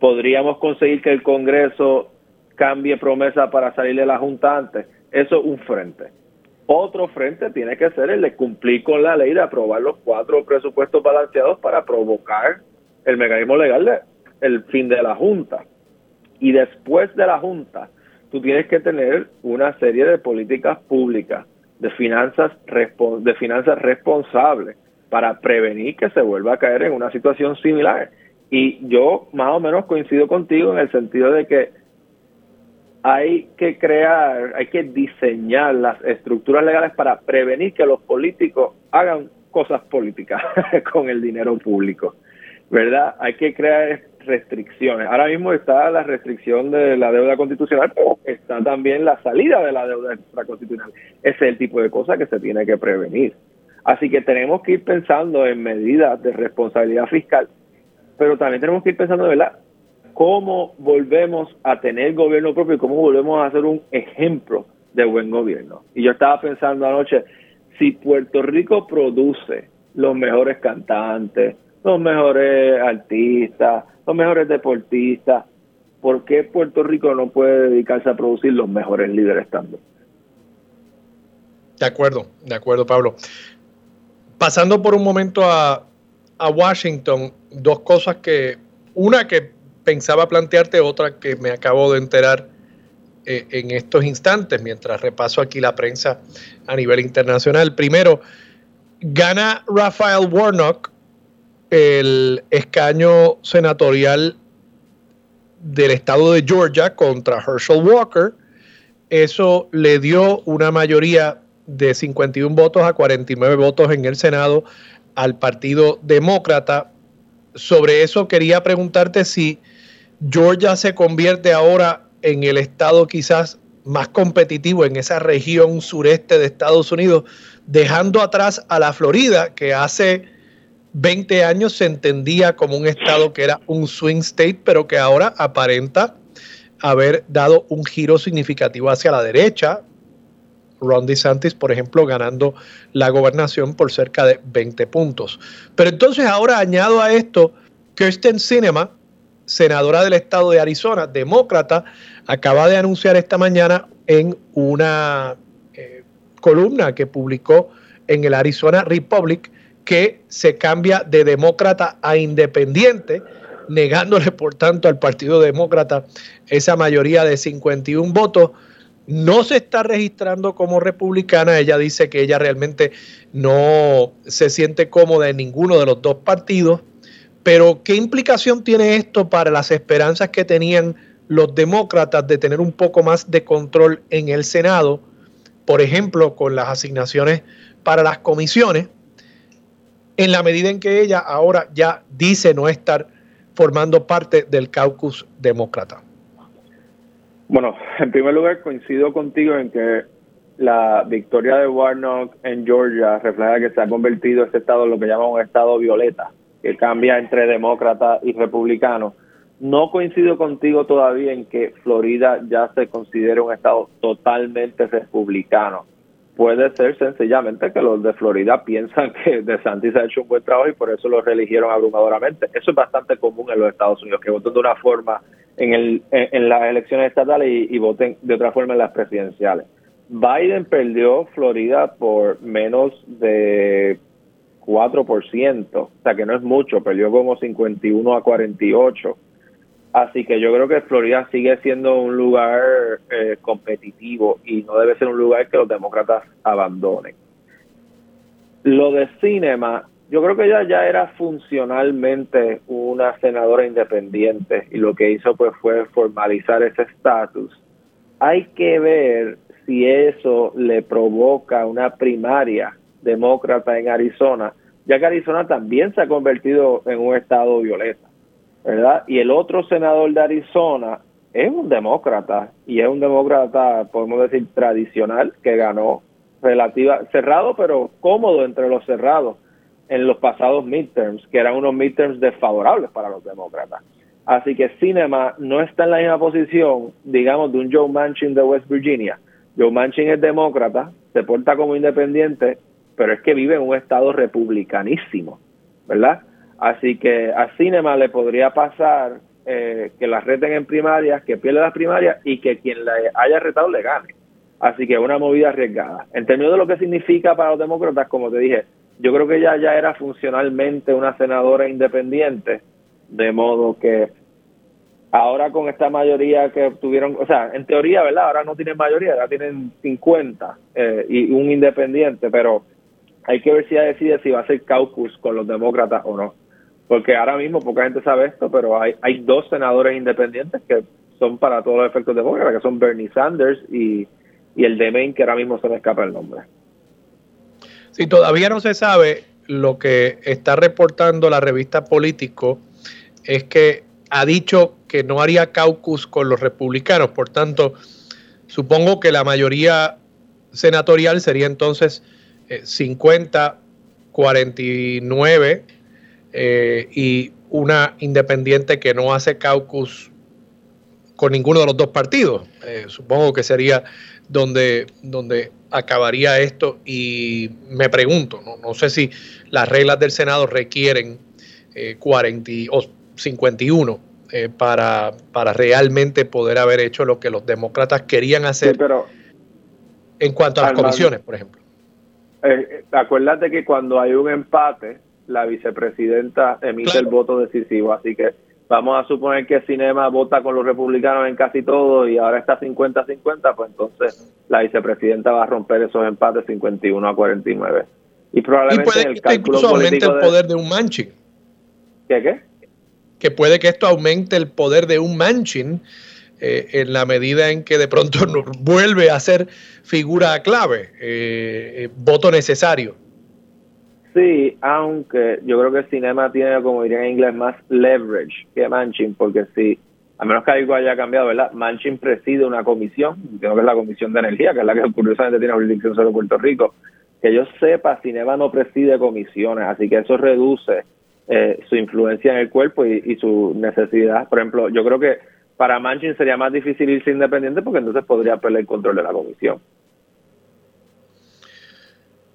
podríamos conseguir que el Congreso cambie promesa para salir de la Junta antes. Eso es un frente. Otro frente tiene que ser el de cumplir con la ley de aprobar los cuatro presupuestos balanceados para provocar el mecanismo legal de fin de la Junta. Y después de la Junta, tú tienes que tener una serie de políticas públicas, de finanzas, de finanzas responsables, para prevenir que se vuelva a caer en una situación similar. Y yo más o menos coincido contigo en el sentido de que hay que crear, hay que diseñar las estructuras legales para prevenir que los políticos hagan cosas políticas con el dinero público. ¿Verdad? Hay que crear restricciones. Ahora mismo está la restricción de la deuda constitucional, pero está también la salida de la deuda constitucional. Ese es el tipo de cosas que se tiene que prevenir. Así que tenemos que ir pensando en medidas de responsabilidad fiscal, pero también tenemos que ir pensando, ¿verdad? ¿Cómo volvemos a tener gobierno propio y cómo volvemos a hacer un ejemplo de buen gobierno? Y yo estaba pensando anoche, si Puerto Rico produce los mejores cantantes, los mejores artistas, los mejores deportistas. ¿Por qué Puerto Rico no puede dedicarse a producir los mejores líderes también? De acuerdo, de acuerdo, Pablo. Pasando por un momento a, Washington, dos cosas que, una que pensaba plantearte, otra que me acabo de enterar eh, en estos instantes, mientras repaso aquí la prensa a nivel internacional. Primero, gana Rafael Warnock el escaño senatorial del estado de Georgia contra Herschel Walker. Eso le dio una mayoría de 51 votos a 49 votos en el Senado al Partido Demócrata. Sobre eso quería preguntarte si Georgia se convierte ahora en el estado quizás más competitivo en esa región sureste de Estados Unidos, dejando atrás a la Florida, que hace 20 años se entendía como un estado que era un swing state, pero que ahora aparenta haber dado un giro significativo hacia la derecha. Ron DeSantis, por ejemplo, ganando la gobernación por cerca de 20 puntos. Pero entonces ahora añado a esto, Kirsten Sinema, senadora del estado de Arizona, demócrata, acaba de anunciar esta mañana en una eh, columna que publicó en el Arizona Republic, que se cambia de demócrata a independiente, negándole por tanto al Partido Demócrata esa mayoría de 51 votos. No se está registrando como republicana. Ella dice que ella realmente no se siente cómoda en ninguno de los dos partidos. Pero, ¿qué implicación tiene esto para las esperanzas que tenían los demócratas de tener un poco más de control en el Senado? Por ejemplo, con las asignaciones para las comisiones, en la medida en que ella ahora ya dice no estar formando parte del caucus demócrata. Bueno, en primer lugar coincido contigo en que la victoria de Warnock en Georgia refleja que se ha convertido este estado en lo que llaman un estado violeta que cambia entre demócratas y republicanos. No coincido contigo todavía en que Florida ya se considere un estado totalmente republicano. Puede ser sencillamente que los de Florida piensan que DeSantis ha hecho un buen trabajo y por eso lo reeligieron abrumadoramente. Eso es bastante común en los Estados Unidos, que voten de una forma en, el, en, las elecciones estatales y, voten de otra forma en las presidenciales. Biden perdió Florida por menos de 4%, o sea que no es mucho, perdió como 51 a 48. Así que yo creo que Florida sigue siendo un lugar eh, competitivo y no debe ser un lugar que los demócratas abandonen. Lo de Cinema, yo creo que ella ya era funcionalmente una senadora independiente y lo que hizo pues fue formalizar ese estatus. Hay que ver si eso le provoca una primaria demócrata en Arizona, ya que Arizona también se ha convertido en un estado violeta, ¿verdad? Y el otro senador de Arizona es un demócrata y es un demócrata, podemos decir, tradicional, que ganó relativa, cerrado, pero cómodo entre los cerrados en los pasados midterms, que eran unos midterms desfavorables para los demócratas. Así que Cinema no está en la misma posición, digamos, de un Joe Manchin de West Virginia. Joe Manchin es demócrata, se porta como independiente, pero es que vive en un estado republicanísimo, ¿verdad? Así que a Cinema le podría pasar eh, que la reten en primarias, que pierda las primarias y que quien la haya retado le gane. Así que una movida arriesgada. En términos de lo que significa para los demócratas, como te dije, yo creo que ella ya era funcionalmente una senadora independiente, de modo que ahora con esta mayoría que tuvieron, o sea, en teoría, ¿verdad? Ahora no tienen mayoría, ahora tienen 50 eh, y un independiente, pero hay que ver si ella decide si va a ser caucus con los demócratas o no. Porque ahora mismo poca gente sabe esto, pero hay, hay dos senadores independientes que son para todos los efectos demócratas, que son Bernie Sanders y, y el de Maine, que ahora mismo se me escapa el nombre. Si todavía no se sabe, lo que está reportando la revista Político es que ha dicho que no haría caucus con los republicanos. Por tanto, supongo que la mayoría senatorial sería entonces 50, 49 eh, y una independiente que no hace caucus con ninguno de los dos partidos. Eh, supongo que sería donde, donde acabaría esto y me pregunto, no, sé si las reglas del Senado requieren 40 eh, o 51 para, para realmente poder haber hecho lo que los demócratas querían hacer pero, en cuanto a las comisiones, por ejemplo. Eh, acuérdate que cuando hay un empate, la vicepresidenta emite el voto decisivo, así que vamos a suponer que Cinema vota con los republicanos en casi todo y ahora está 50-50, pues entonces la vicepresidenta va a romper esos empates 51 a 49. Y probablemente puede el cálculo incluso aumente el poder de un Manchin. ¿Qué qué? Que puede que esto aumente el poder de un Manchin eh, en la medida en que de pronto vuelve a ser figura clave, eh, eh, voto necesario. Sí, aunque yo creo que el cinema tiene, como diría en inglés, más leverage que Manchin, porque si, a menos que algo haya cambiado, ¿verdad? Manchin preside una comisión, creo que es la Comisión de Energía, que es la que curiosamente tiene jurisdicción sobre Puerto Rico. Que yo sepa, Cinema no preside comisiones, así que eso reduce su influencia en el cuerpo y, y su necesidad. Por ejemplo, yo creo que para Manchin sería más difícil irse independiente porque entonces podría perder el control de la comisión.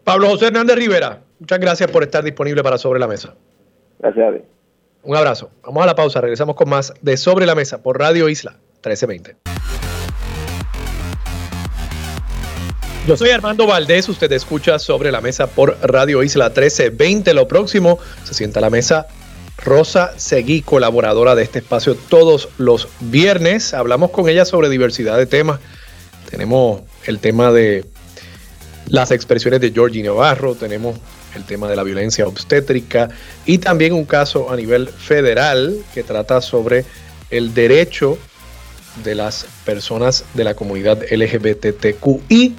Pablo José Hernández Rivera, muchas gracias por estar disponible para Sobre la Mesa. Gracias a ti. Un abrazo. Vamos a la pausa, regresamos con más de Sobre la Mesa por Radio Isla 1320. Yo soy Armando Valdés, usted escucha sobre la mesa por Radio Isla 1320. Lo próximo, se sienta a la mesa Rosa Seguí, colaboradora de este espacio todos los viernes. Hablamos con ella sobre diversidad de temas. Tenemos el tema de las expresiones de Georgie Navarro, tenemos el tema de la violencia obstétrica y también un caso a nivel federal que trata sobre el derecho de las personas de la comunidad LGBTQI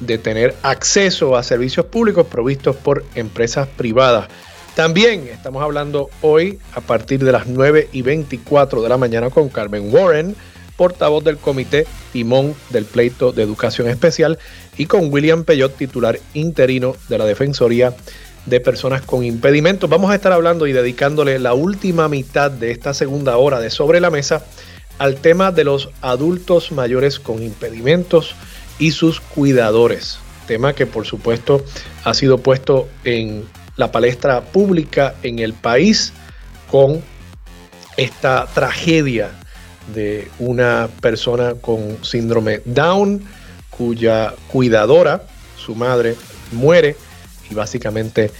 de tener acceso a servicios públicos provistos por empresas privadas. También estamos hablando hoy a partir de las 9 y 24 de la mañana con Carmen Warren, portavoz del Comité Timón del Pleito de Educación Especial, y con William Peyot, titular interino de la Defensoría de Personas con Impedimentos. Vamos a estar hablando y dedicándole la última mitad de esta segunda hora de Sobre la Mesa al tema de los adultos mayores con impedimentos y sus cuidadores. Tema que por supuesto ha sido puesto en la palestra pública en el país con esta tragedia de una persona con síndrome Down cuya cuidadora, su madre, muere y básicamente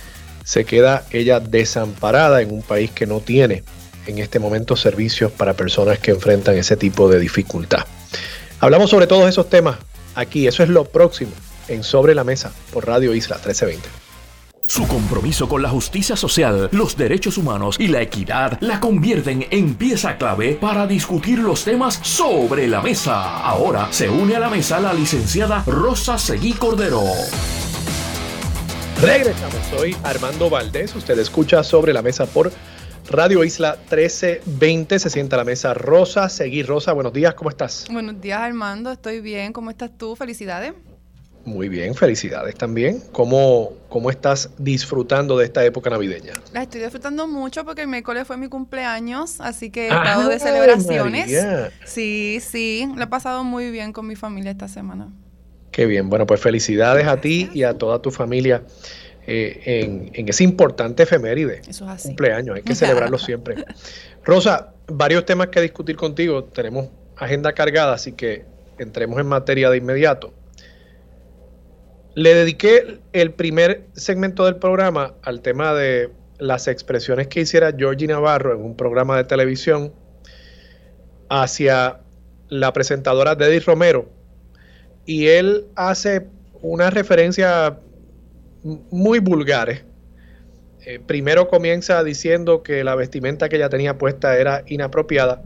se queda ella desamparada en un país que no tiene en este momento servicios para personas que enfrentan ese tipo de dificultad. Hablamos sobre todos esos temas aquí. Eso es lo próximo en Sobre la Mesa por Radio Isla 1320. Su compromiso con la justicia social, los derechos humanos y la equidad la convierten en pieza clave para discutir los temas sobre la mesa. Ahora se une a la mesa la licenciada Rosa Seguí Cordero. Regresamos, soy Armando Valdés. Usted escucha sobre la mesa por Radio Isla 1320. Se sienta a la mesa Rosa. Seguí, Rosa. Buenos días, ¿cómo estás? Buenos días, Armando. Estoy bien. ¿Cómo estás tú? Felicidades. Muy bien, felicidades también. ¿Cómo, ¿Cómo estás disfrutando de esta época navideña? La estoy disfrutando mucho porque el miércoles fue mi cumpleaños, así que he estado de celebraciones. Sí, sí, lo he pasado muy bien con mi familia esta semana. Qué bien, bueno, pues felicidades a ti y a toda tu familia eh, en, ese importante efeméride. Eso es así. Cumpleaños, hay que celebrarlo siempre. Rosa, varios temas que discutir contigo, tenemos agenda cargada, así que entremos en materia de inmediato. Le dediqué el primer segmento del programa al tema de las expresiones que hiciera Georgie Navarro en un programa de televisión hacia la presentadora Deddy Romero. Y él hace una referencia muy vulgares. Eh, primero comienza diciendo que la vestimenta que ella tenía puesta era inapropiada.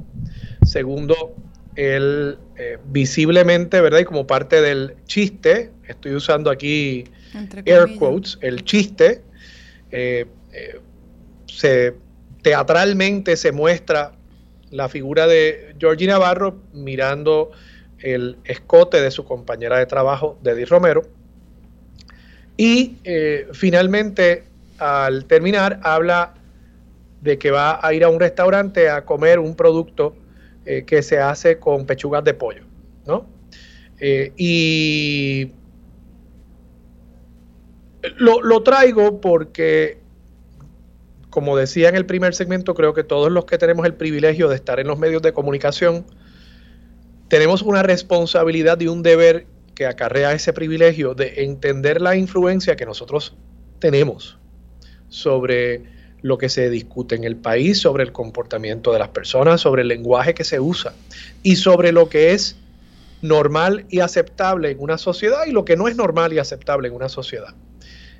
Segundo, él eh, visiblemente, ¿verdad? Y como parte del chiste, estoy usando aquí air quotes, el chiste, eh, se, teatralmente se muestra la figura de Georgie Navarro mirando el escote de su compañera de trabajo, Deddy Romero, y eh, finalmente, al terminar, habla de que va a ir a un restaurante a comer un producto eh, que se hace con pechugas de pollo, ¿no? Eh, y lo, lo traigo porque, como decía en el primer segmento, creo que todos los que tenemos el privilegio de estar en los medios de comunicación, tenemos una responsabilidad y un deber que acarrea ese privilegio de entender la influencia que nosotros tenemos sobre lo que se discute en el país, sobre el comportamiento de las personas, sobre el lenguaje que se usa y sobre lo que es normal y aceptable en una sociedad y lo que no es normal y aceptable en una sociedad.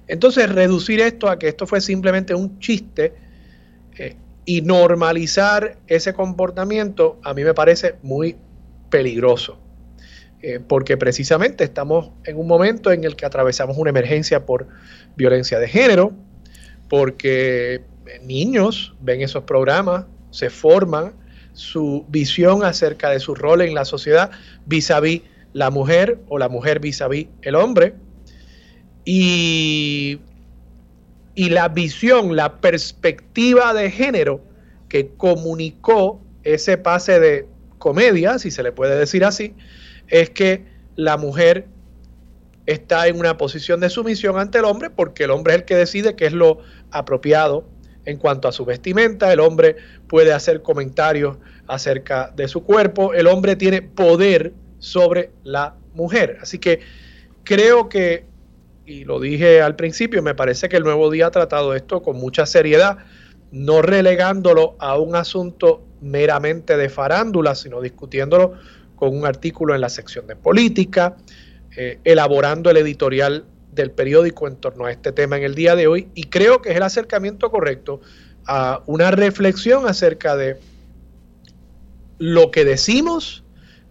Entonces, reducir esto a que esto fue simplemente un chiste eh, y normalizar ese comportamiento a mí me parece muy peligroso. Eh, porque precisamente estamos en un momento en el que atravesamos una emergencia por violencia de género, porque niños ven esos programas, se forman su visión acerca de su rol en la sociedad vis a vis la mujer o la mujer vis a vis el hombre. Y, y la visión, la perspectiva de género que comunicó ese pase de comedia, si se le puede decir así, es que la mujer está en una posición de sumisión ante el hombre porque el hombre es el que decide qué es lo apropiado en cuanto a su vestimenta, el hombre puede hacer comentarios acerca de su cuerpo, el hombre tiene poder sobre la mujer. Así que creo que, y lo dije al principio, me parece que el nuevo día ha tratado esto con mucha seriedad, no relegándolo a un asunto meramente de farándula, sino discutiéndolo con un artículo en la sección de política, eh, elaborando el editorial del periódico en torno a este tema en el día de hoy y creo que es el acercamiento correcto a una reflexión acerca de lo que decimos,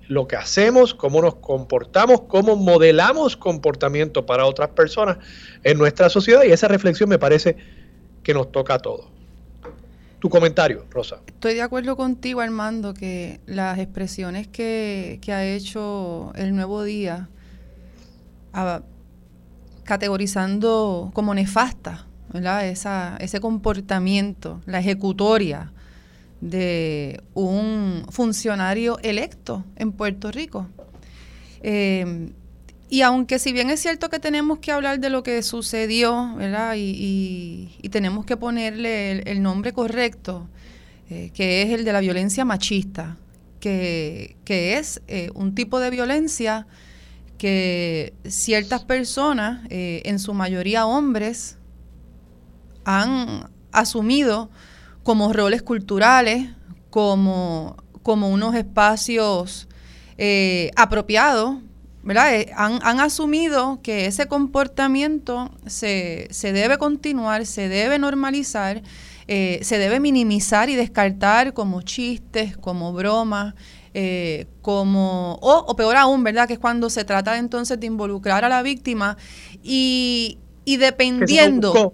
lo que hacemos, cómo nos comportamos, cómo modelamos comportamiento para otras personas en nuestra sociedad y esa reflexión me parece que nos toca a todos. Tu comentario, Rosa. Estoy de acuerdo contigo, Armando, que las expresiones que, ha hecho el Nuevo Día categorizando como nefasta Esa, ese comportamiento, la ejecutoria de un funcionario electo en Puerto Rico. Eh, y aunque si bien es cierto que tenemos que hablar de lo que sucedió, Y, tenemos que ponerle el, nombre correcto, eh, que es el de la violencia machista, que, es eh, un tipo de violencia que ciertas personas, eh, en su mayoría hombres, han asumido como roles culturales, como, como unos espacios eh, apropiados, ¿verdad? Eh, han, han, asumido que ese comportamiento se, se, debe continuar, se debe normalizar, se debe minimizar y descartar como chistes, como bromas, eh, como, o, peor aún, ¿verdad? Que es cuando se trata entonces de involucrar a la víctima y, y dependiendo,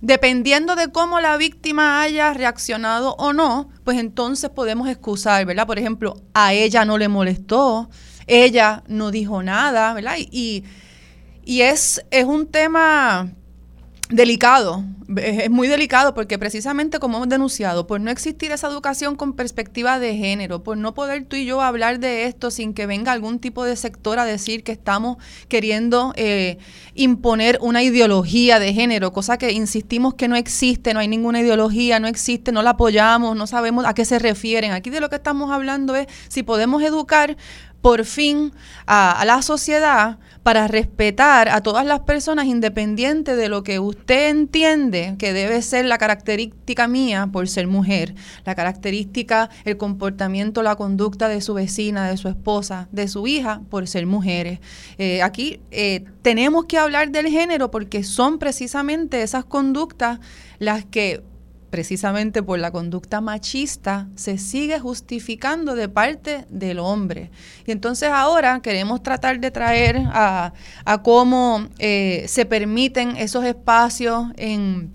dependiendo de cómo la víctima haya reaccionado o no, pues entonces podemos excusar, ¿verdad? Por ejemplo, a ella no le molestó, ella no dijo nada, ¿verdad? Y, y es, es un tema delicado, es muy delicado porque precisamente como hemos denunciado, por no existir esa educación con perspectiva de género, por no poder tú y yo hablar de esto sin que venga algún tipo de sector a decir que estamos queriendo eh, imponer una ideología de género, cosa que insistimos que no existe, no hay ninguna ideología, no existe, no la apoyamos, no sabemos a qué se refieren. Aquí de lo que estamos hablando es si podemos educar por fin a, la sociedad para respetar a todas las personas independiente de lo que usted entiende que debe ser la característica mía por ser mujer, la característica, el comportamiento, la conducta de su vecina, de su esposa, de su hija por ser mujeres. Eh, aquí eh, tenemos que hablar del género porque son precisamente esas conductas las que precisamente por la conducta machista, se sigue justificando de parte del hombre. Y entonces ahora queremos tratar de traer a, cómo eh, se permiten esos espacios en,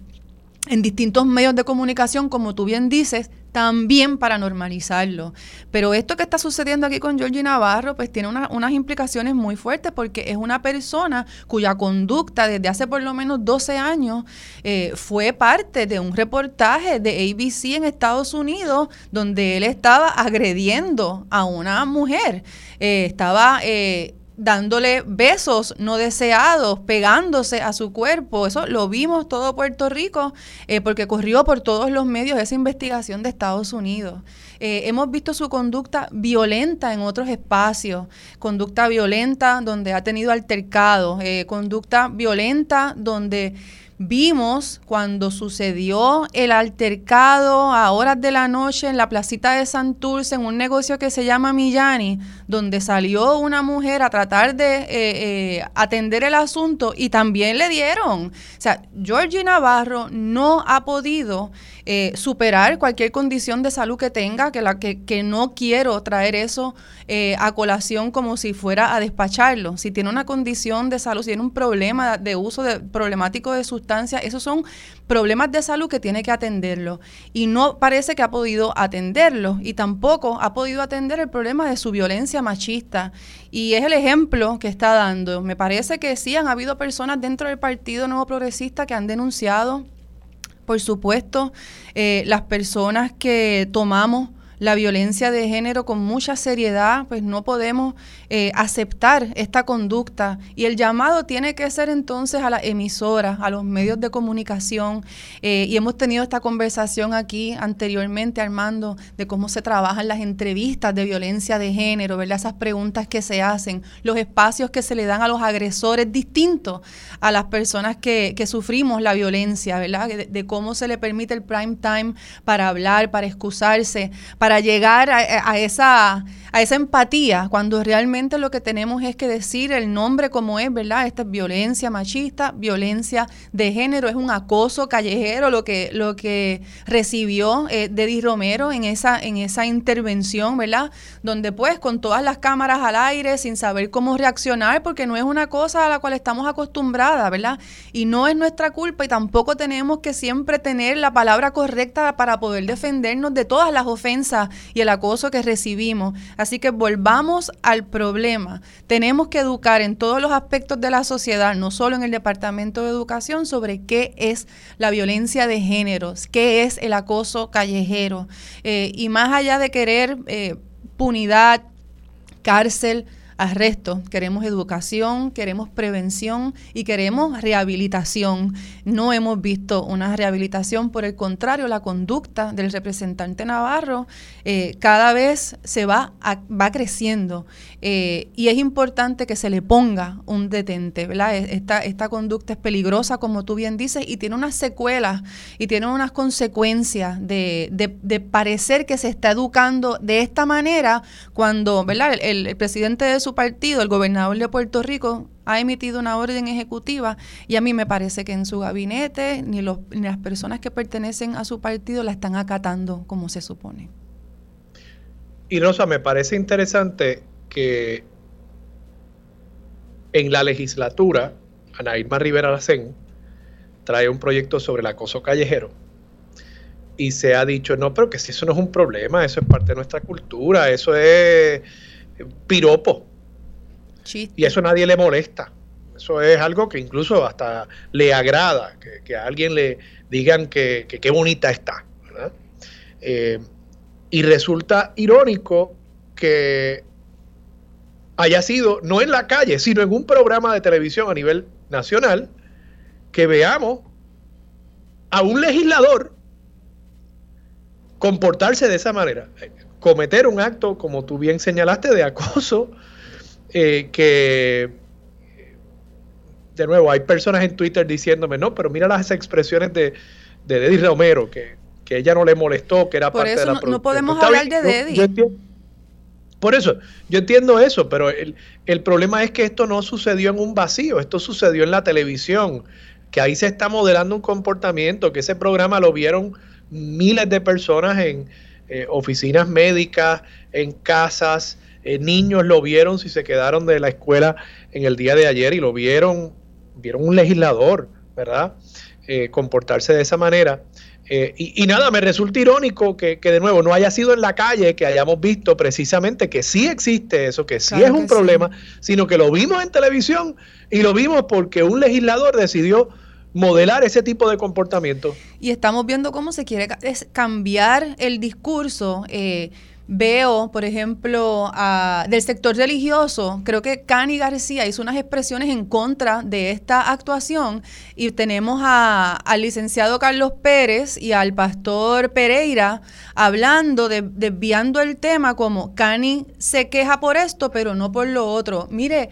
en distintos medios de comunicación, como tú bien dices, también para normalizarlo. Pero esto que está sucediendo aquí con Georgie Navarro, pues tiene unas implicaciones muy fuertes porque es una persona cuya conducta desde hace por lo menos 12 años eh, fue parte de un reportaje de ABC en Estados Unidos donde él estaba agrediendo a una mujer. Eh, estaba... Eh, dándole besos no deseados, pegándose a su cuerpo. Eso lo vimos todo Puerto Rico eh, porque corrió por todos los medios esa investigación de Estados Unidos. Eh, hemos visto su conducta violenta en otros espacios, conducta violenta donde ha tenido altercado, eh, conducta violenta donde Vimos cuando sucedió el altercado a horas de la noche en la placita de Santurce en un negocio que se llama Millani, donde salió una mujer a tratar de eh, eh, atender el asunto y también le dieron. O sea, Georgie Navarro no ha podido eh, superar cualquier condición de salud que tenga, que, la, que, que no quiero traer eso eh, a colación como si fuera a despacharlo. Si tiene una condición de salud, si tiene un problema de uso de, problemático de sustancias, esos son problemas de salud que tiene que atenderlo. Y no parece que ha podido atenderlo y tampoco ha podido atender el problema de su violencia machista. Y es el ejemplo que está dando. Me parece que sí han habido personas dentro del Partido Nuevo Progresista que han denunciado por supuesto, eh, las personas que tomamos la violencia de género con mucha seriedad, pues no podemos eh, aceptar esta conducta y el llamado tiene que ser entonces a la emisora, a los medios de comunicación eh, y hemos tenido esta conversación aquí anteriormente, Armando, de cómo se trabajan las entrevistas de violencia de género, ¿verdad? Esas preguntas que se hacen, los espacios que se le dan a los agresores distintos a las personas que, que sufrimos la violencia, ¿verdad? De, cómo se le permite el prime time para hablar, para excusarse, para llegar a, esa, a esa empatía, cuando realmente lo que tenemos es que decir el nombre como es, ¿verdad? Esta es violencia machista, violencia de género, es un acoso callejero lo que, recibió eh, Romero en esa intervención, ¿verdad? Donde pues con todas las cámaras al aire, sin saber cómo reaccionar, porque no es una cosa a la cual estamos acostumbradas, ¿verdad? Y no es nuestra culpa y tampoco tenemos que siempre tener la palabra correcta para poder defendernos de todas las ofensas y el acoso que recibimos. Así que volvamos al problema. Tenemos que educar en todos los aspectos de la sociedad, no solo en el Departamento de Educación, sobre qué es la violencia de género, qué es el acoso callejero. Eh, y más allá de querer eh, punidad, cárcel, arresto, queremos educación, queremos prevención y queremos rehabilitación. No hemos visto una rehabilitación, por el contrario, la conducta del representante Navarro eh, cada vez se va, va creciendo eh, y es importante que se le ponga un detente. E, esta, esta conducta es peligrosa, como tú bien dices, y tiene unas secuelas y tiene unas consecuencias de, de, parecer que se está educando de esta manera cuando, el presidente de su partido, el gobernador de Puerto Rico, ha emitido una orden ejecutiva y a mí me parece que en su gabinete ni, los, ni las personas que pertenecen a su partido la están acatando como se supone. Y Rosa, me parece interesante que en la legislatura, Ana Irma Rivera Lacén trae un proyecto sobre el acoso callejero y se ha dicho, no, pero que si eso no es un problema, eso es parte de nuestra cultura, eso es piropo. Y eso nadie le molesta. Eso es algo que incluso hasta le agrada, que, a alguien le digan que qué bonita está. Eh, y resulta irónico que haya sido, no en la calle, sino en un programa de televisión a nivel nacional, que veamos a un legislador comportarse de esa manera, cometer un acto, como tú bien señalaste, de acoso eh, que, de nuevo, hay personas en Twitter diciéndome, no, pero mira las expresiones de, de Deddy Romero, que, que ella no le molestó, que era parte de la no, no podemos hablar de Deddy. por eso, yo entiendo eso, pero el, el problema es que esto no sucedió en un vacío, esto sucedió en la televisión, que ahí se está modelando un comportamiento, que ese programa lo vieron miles de personas en eh, oficinas médicas, en casas, eh, niños lo vieron si se quedaron de la escuela en el día de ayer y lo vieron, vieron un legislador, ¿verdad? Eh, comportarse de esa manera. Eh, y, nada, me resulta irónico que, de nuevo no haya sido en la calle que hayamos visto precisamente que sí existe eso, que sí es un problema, sino que lo vimos en televisión y lo vimos porque un legislador decidió modelar ese tipo de comportamiento. Y estamos viendo cómo se quiere cambiar el discurso. Eh, veo, por ejemplo, del sector religioso, creo que Cani García hizo unas expresiones en contra de esta actuación y tenemos al licenciado Carlos Pérez y al pastor Pereira hablando, de, desviando el tema como Cani se queja por esto, pero no por lo otro. Mire,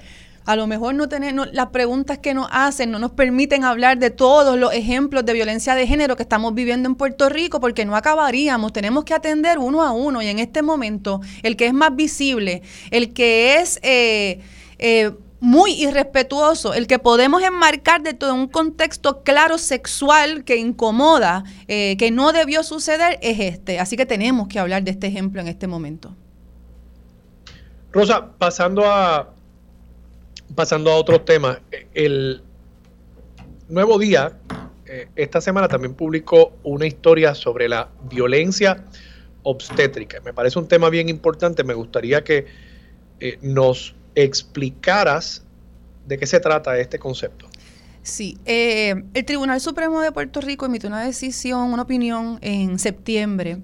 a lo mejor no tenemos las preguntas que nos hacen no nos permiten hablar de todos los ejemplos de violencia de género que estamos viviendo en Puerto Rico porque no acabaríamos. Tenemos que atender uno a uno y en este momento el que es más visible, el que es... Eh, eh, muy irrespetuoso, el que podemos enmarcar de todo un contexto claro sexual que incomoda, eh, que no debió suceder, es este. Así que tenemos que hablar de este ejemplo en este momento. Rosa, pasando a, pasando a otros temas, el Nuevo Día eh, esta semana también publicó una historia sobre la violencia obstétrica. Me parece un tema bien importante. Me gustaría que eh, nos explicaras de qué se trata este concepto. Sí, eh, el Tribunal Supremo de Puerto Rico emitió una decisión, una opinión en septiembre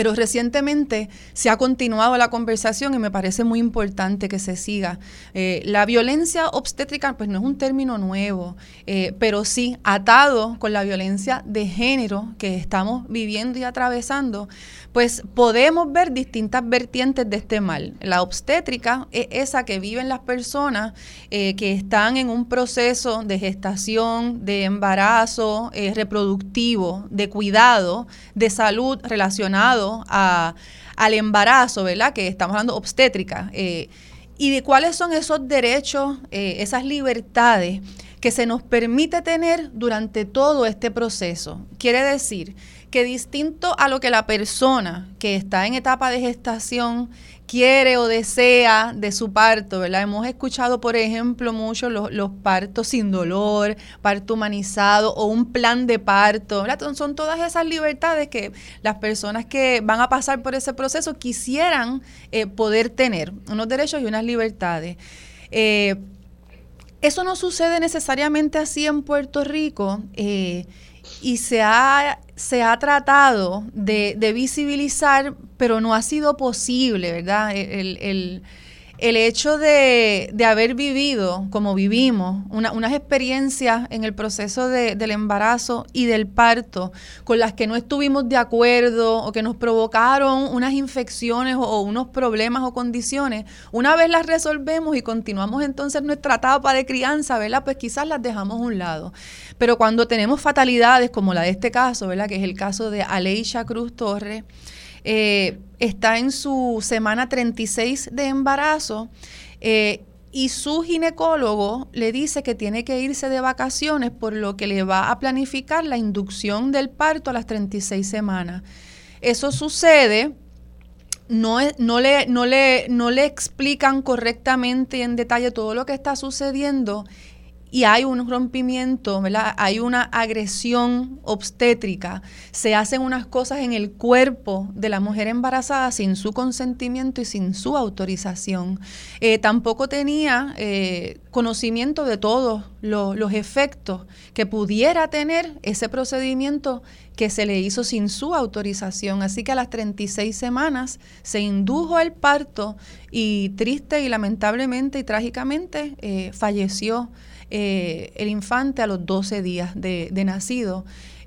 pero recientemente se ha continuado la conversación y me parece muy importante que se siga. Eh, la violencia obstétrica pues no es un término nuevo, eh, pero sí atado con la violencia de género que estamos viviendo y atravesando, pues podemos ver distintas vertientes de este mal. La obstétrica es esa que viven las personas eh, que están en un proceso de gestación, de embarazo reproductivo, de cuidado, de salud relacionado al embarazo, ¿verdad? Que estamos hablando obstétrica. Eh, y de cuáles son esos derechos, eh, esas libertades que se nos permite tener durante todo este proceso. Quiere decir que distinto a lo que la persona que está en etapa de gestación quiere o desea de su parto, ¿verdad? Hemos escuchado, por ejemplo, mucho los, partos sin dolor, parto humanizado o un plan de parto, ¿verdad? Son todas esas libertades que las personas que van a pasar por ese proceso quisieran eh, poder tener, unos derechos y unas libertades. Eh, eso no sucede necesariamente así en Puerto Rico. Eh, y se ha, se ha tratado de, de, visibilizar, pero no ha sido posible, ¿verdad? El, el, el hecho de, haber vivido como vivimos, unas experiencias en el proceso del embarazo y del parto con las que no estuvimos de acuerdo o que nos provocaron unas infecciones o, unos problemas o condiciones, una vez las resolvemos y continuamos entonces nuestra etapa de crianza, ¿verdad? Pues quizás las dejamos a un lado. Pero cuando tenemos fatalidades como la de este caso, ¿verdad? Que es el caso de Aleisha Cruz Torres, eh, está en su semana 36 de embarazo eh, y su ginecólogo le dice que tiene que irse de vacaciones por lo que le va a planificar la inducción del parto a las 36 semanas. Eso sucede no, no, le, no, le, no le explican correctamente en detalle todo lo que está sucediendo y hay un rompimiento. Hay una agresión obstétrica, se hacen unas cosas en el cuerpo de la mujer embarazada sin su consentimiento y sin su autorización. Eh, tampoco tenía eh, conocimiento de todos los efectos que pudiera tener ese procedimiento que se le hizo sin su autorización. Así que a las 36 semanas se indujo el parto y triste y lamentablemente y trágicamente eh, falleció eh, el infante a los 12 días de, nacido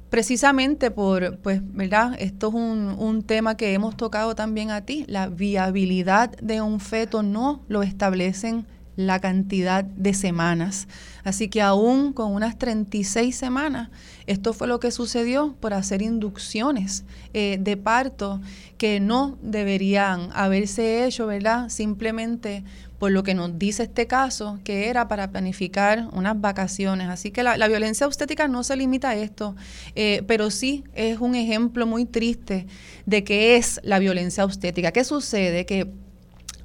precisamente por, pues, ¿verdad? Esto es un, un, tema que hemos tocado también a ti. La viabilidad de un feto no lo establecen la cantidad de semanas. Así que aún con unas 36 semanas, esto fue lo que sucedió por hacer inducciones eh, de parto que no deberían haberse hecho, ¿verdad? Simplemente por lo que nos dice este caso, que era para planificar unas vacaciones. Así que la, violencia obstétrica no se limita a esto, eh, pero sí es un ejemplo muy triste de qué es la violencia obstétrica. ¿Qué sucede? Que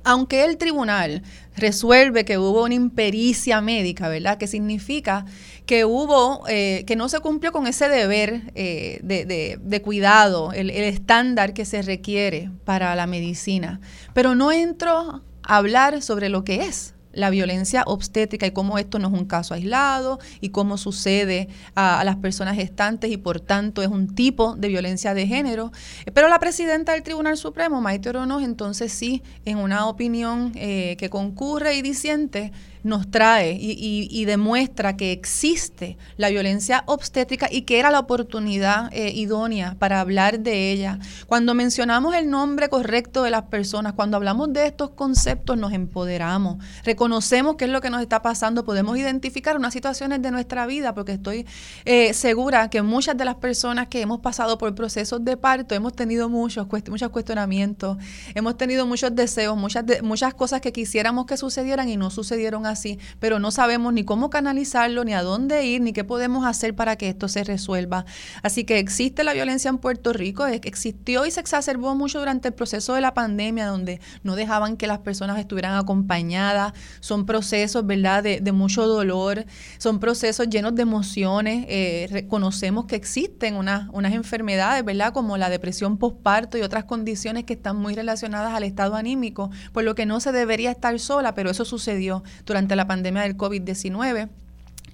aunque el tribunal resuelve que hubo una impericia médica, ¿verdad? Que significa que hubo, eh, que no se cumplió con ese deber eh, de, cuidado, el, el, estándar que se requiere para la medicina. Pero no entró hablar sobre lo que es la violencia obstétrica y cómo esto no es un caso aislado y cómo sucede a, las personas gestantes y por tanto es un tipo de violencia de género. Pero la presidenta del Tribunal Supremo, Maite Oronos, entonces sí, en una opinión eh, que concurre y disiente, nos trae y, demuestra que existe la violencia obstétrica y que era la oportunidad eh, idónea para hablar de ella. Cuando mencionamos el nombre correcto de las personas, cuando hablamos de estos conceptos, nos empoderamos, reconocemos qué es lo que nos está pasando, podemos identificar unas situaciones de nuestra vida, porque estoy eh, segura que muchas de las personas que hemos pasado por procesos de parto hemos tenido muchos, muchos cuestionamientos, hemos tenido muchos deseos, muchas, muchas cosas que quisiéramos que sucedieran y no sucedieron así, pero no sabemos ni cómo canalizarlo, ni a dónde ir, ni qué podemos hacer para que esto se resuelva. Así que existe la violencia en Puerto Rico, existió y se exacerbó mucho durante el proceso de la pandemia, donde no dejaban que las personas estuvieran acompañadas. Son procesos, ¿verdad?, de, mucho dolor, son procesos llenos de emociones. Eh, reconocemos que existen unas, unas enfermedades, ¿verdad?, como la depresión postparto y otras condiciones que están muy relacionadas al estado anímico, por lo que no se debería estar sola, pero eso sucedió durante la pandemia del COVID-19.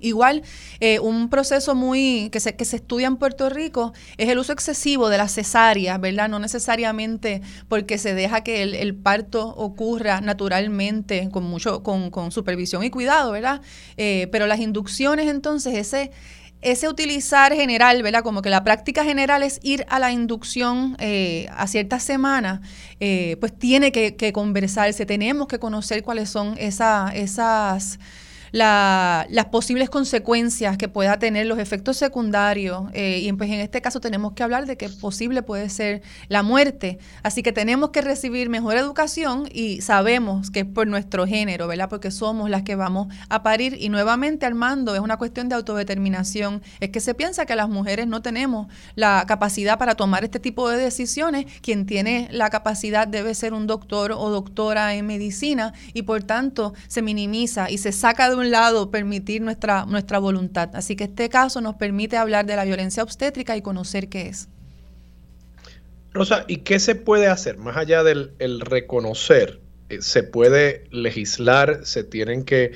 Igual, eh, un proceso muy que se, que se estudia en Puerto Rico es el uso excesivo de las cesáreas, ¿verdad? No necesariamente porque se deja que el, parto ocurra naturalmente con mucho, con, con supervisión y cuidado, ¿verdad? Eh, pero las inducciones, entonces, ese ese utilizar general, ¿verdad? Como que la práctica general es ir a la inducción eh, a ciertas semanas, pues tiene que, que, conversarse, tenemos que conocer cuáles son esa, esas la, las posibles consecuencias que pueda tener los efectos secundarios. Eh, y pues en este caso tenemos que hablar de que posible puede ser la muerte. Así que tenemos que recibir mejor educación y sabemos que es por nuestro género, ¿verdad? Porque somos las que vamos a parir. Y nuevamente, Armando, es una cuestión de autodeterminación. Es que se piensa que las mujeres no tenemos la capacidad para tomar este tipo de decisiones. Quien tiene la capacidad debe ser un doctor o doctora en medicina y por tanto se minimiza y se saca de un lado permitir nuestra, nuestra voluntad. Así que este caso nos permite hablar de la violencia obstétrica y conocer qué es. Rosa, ¿y qué se puede hacer más allá del reconocer? Eh, ¿Se puede legislar? ¿Se tienen que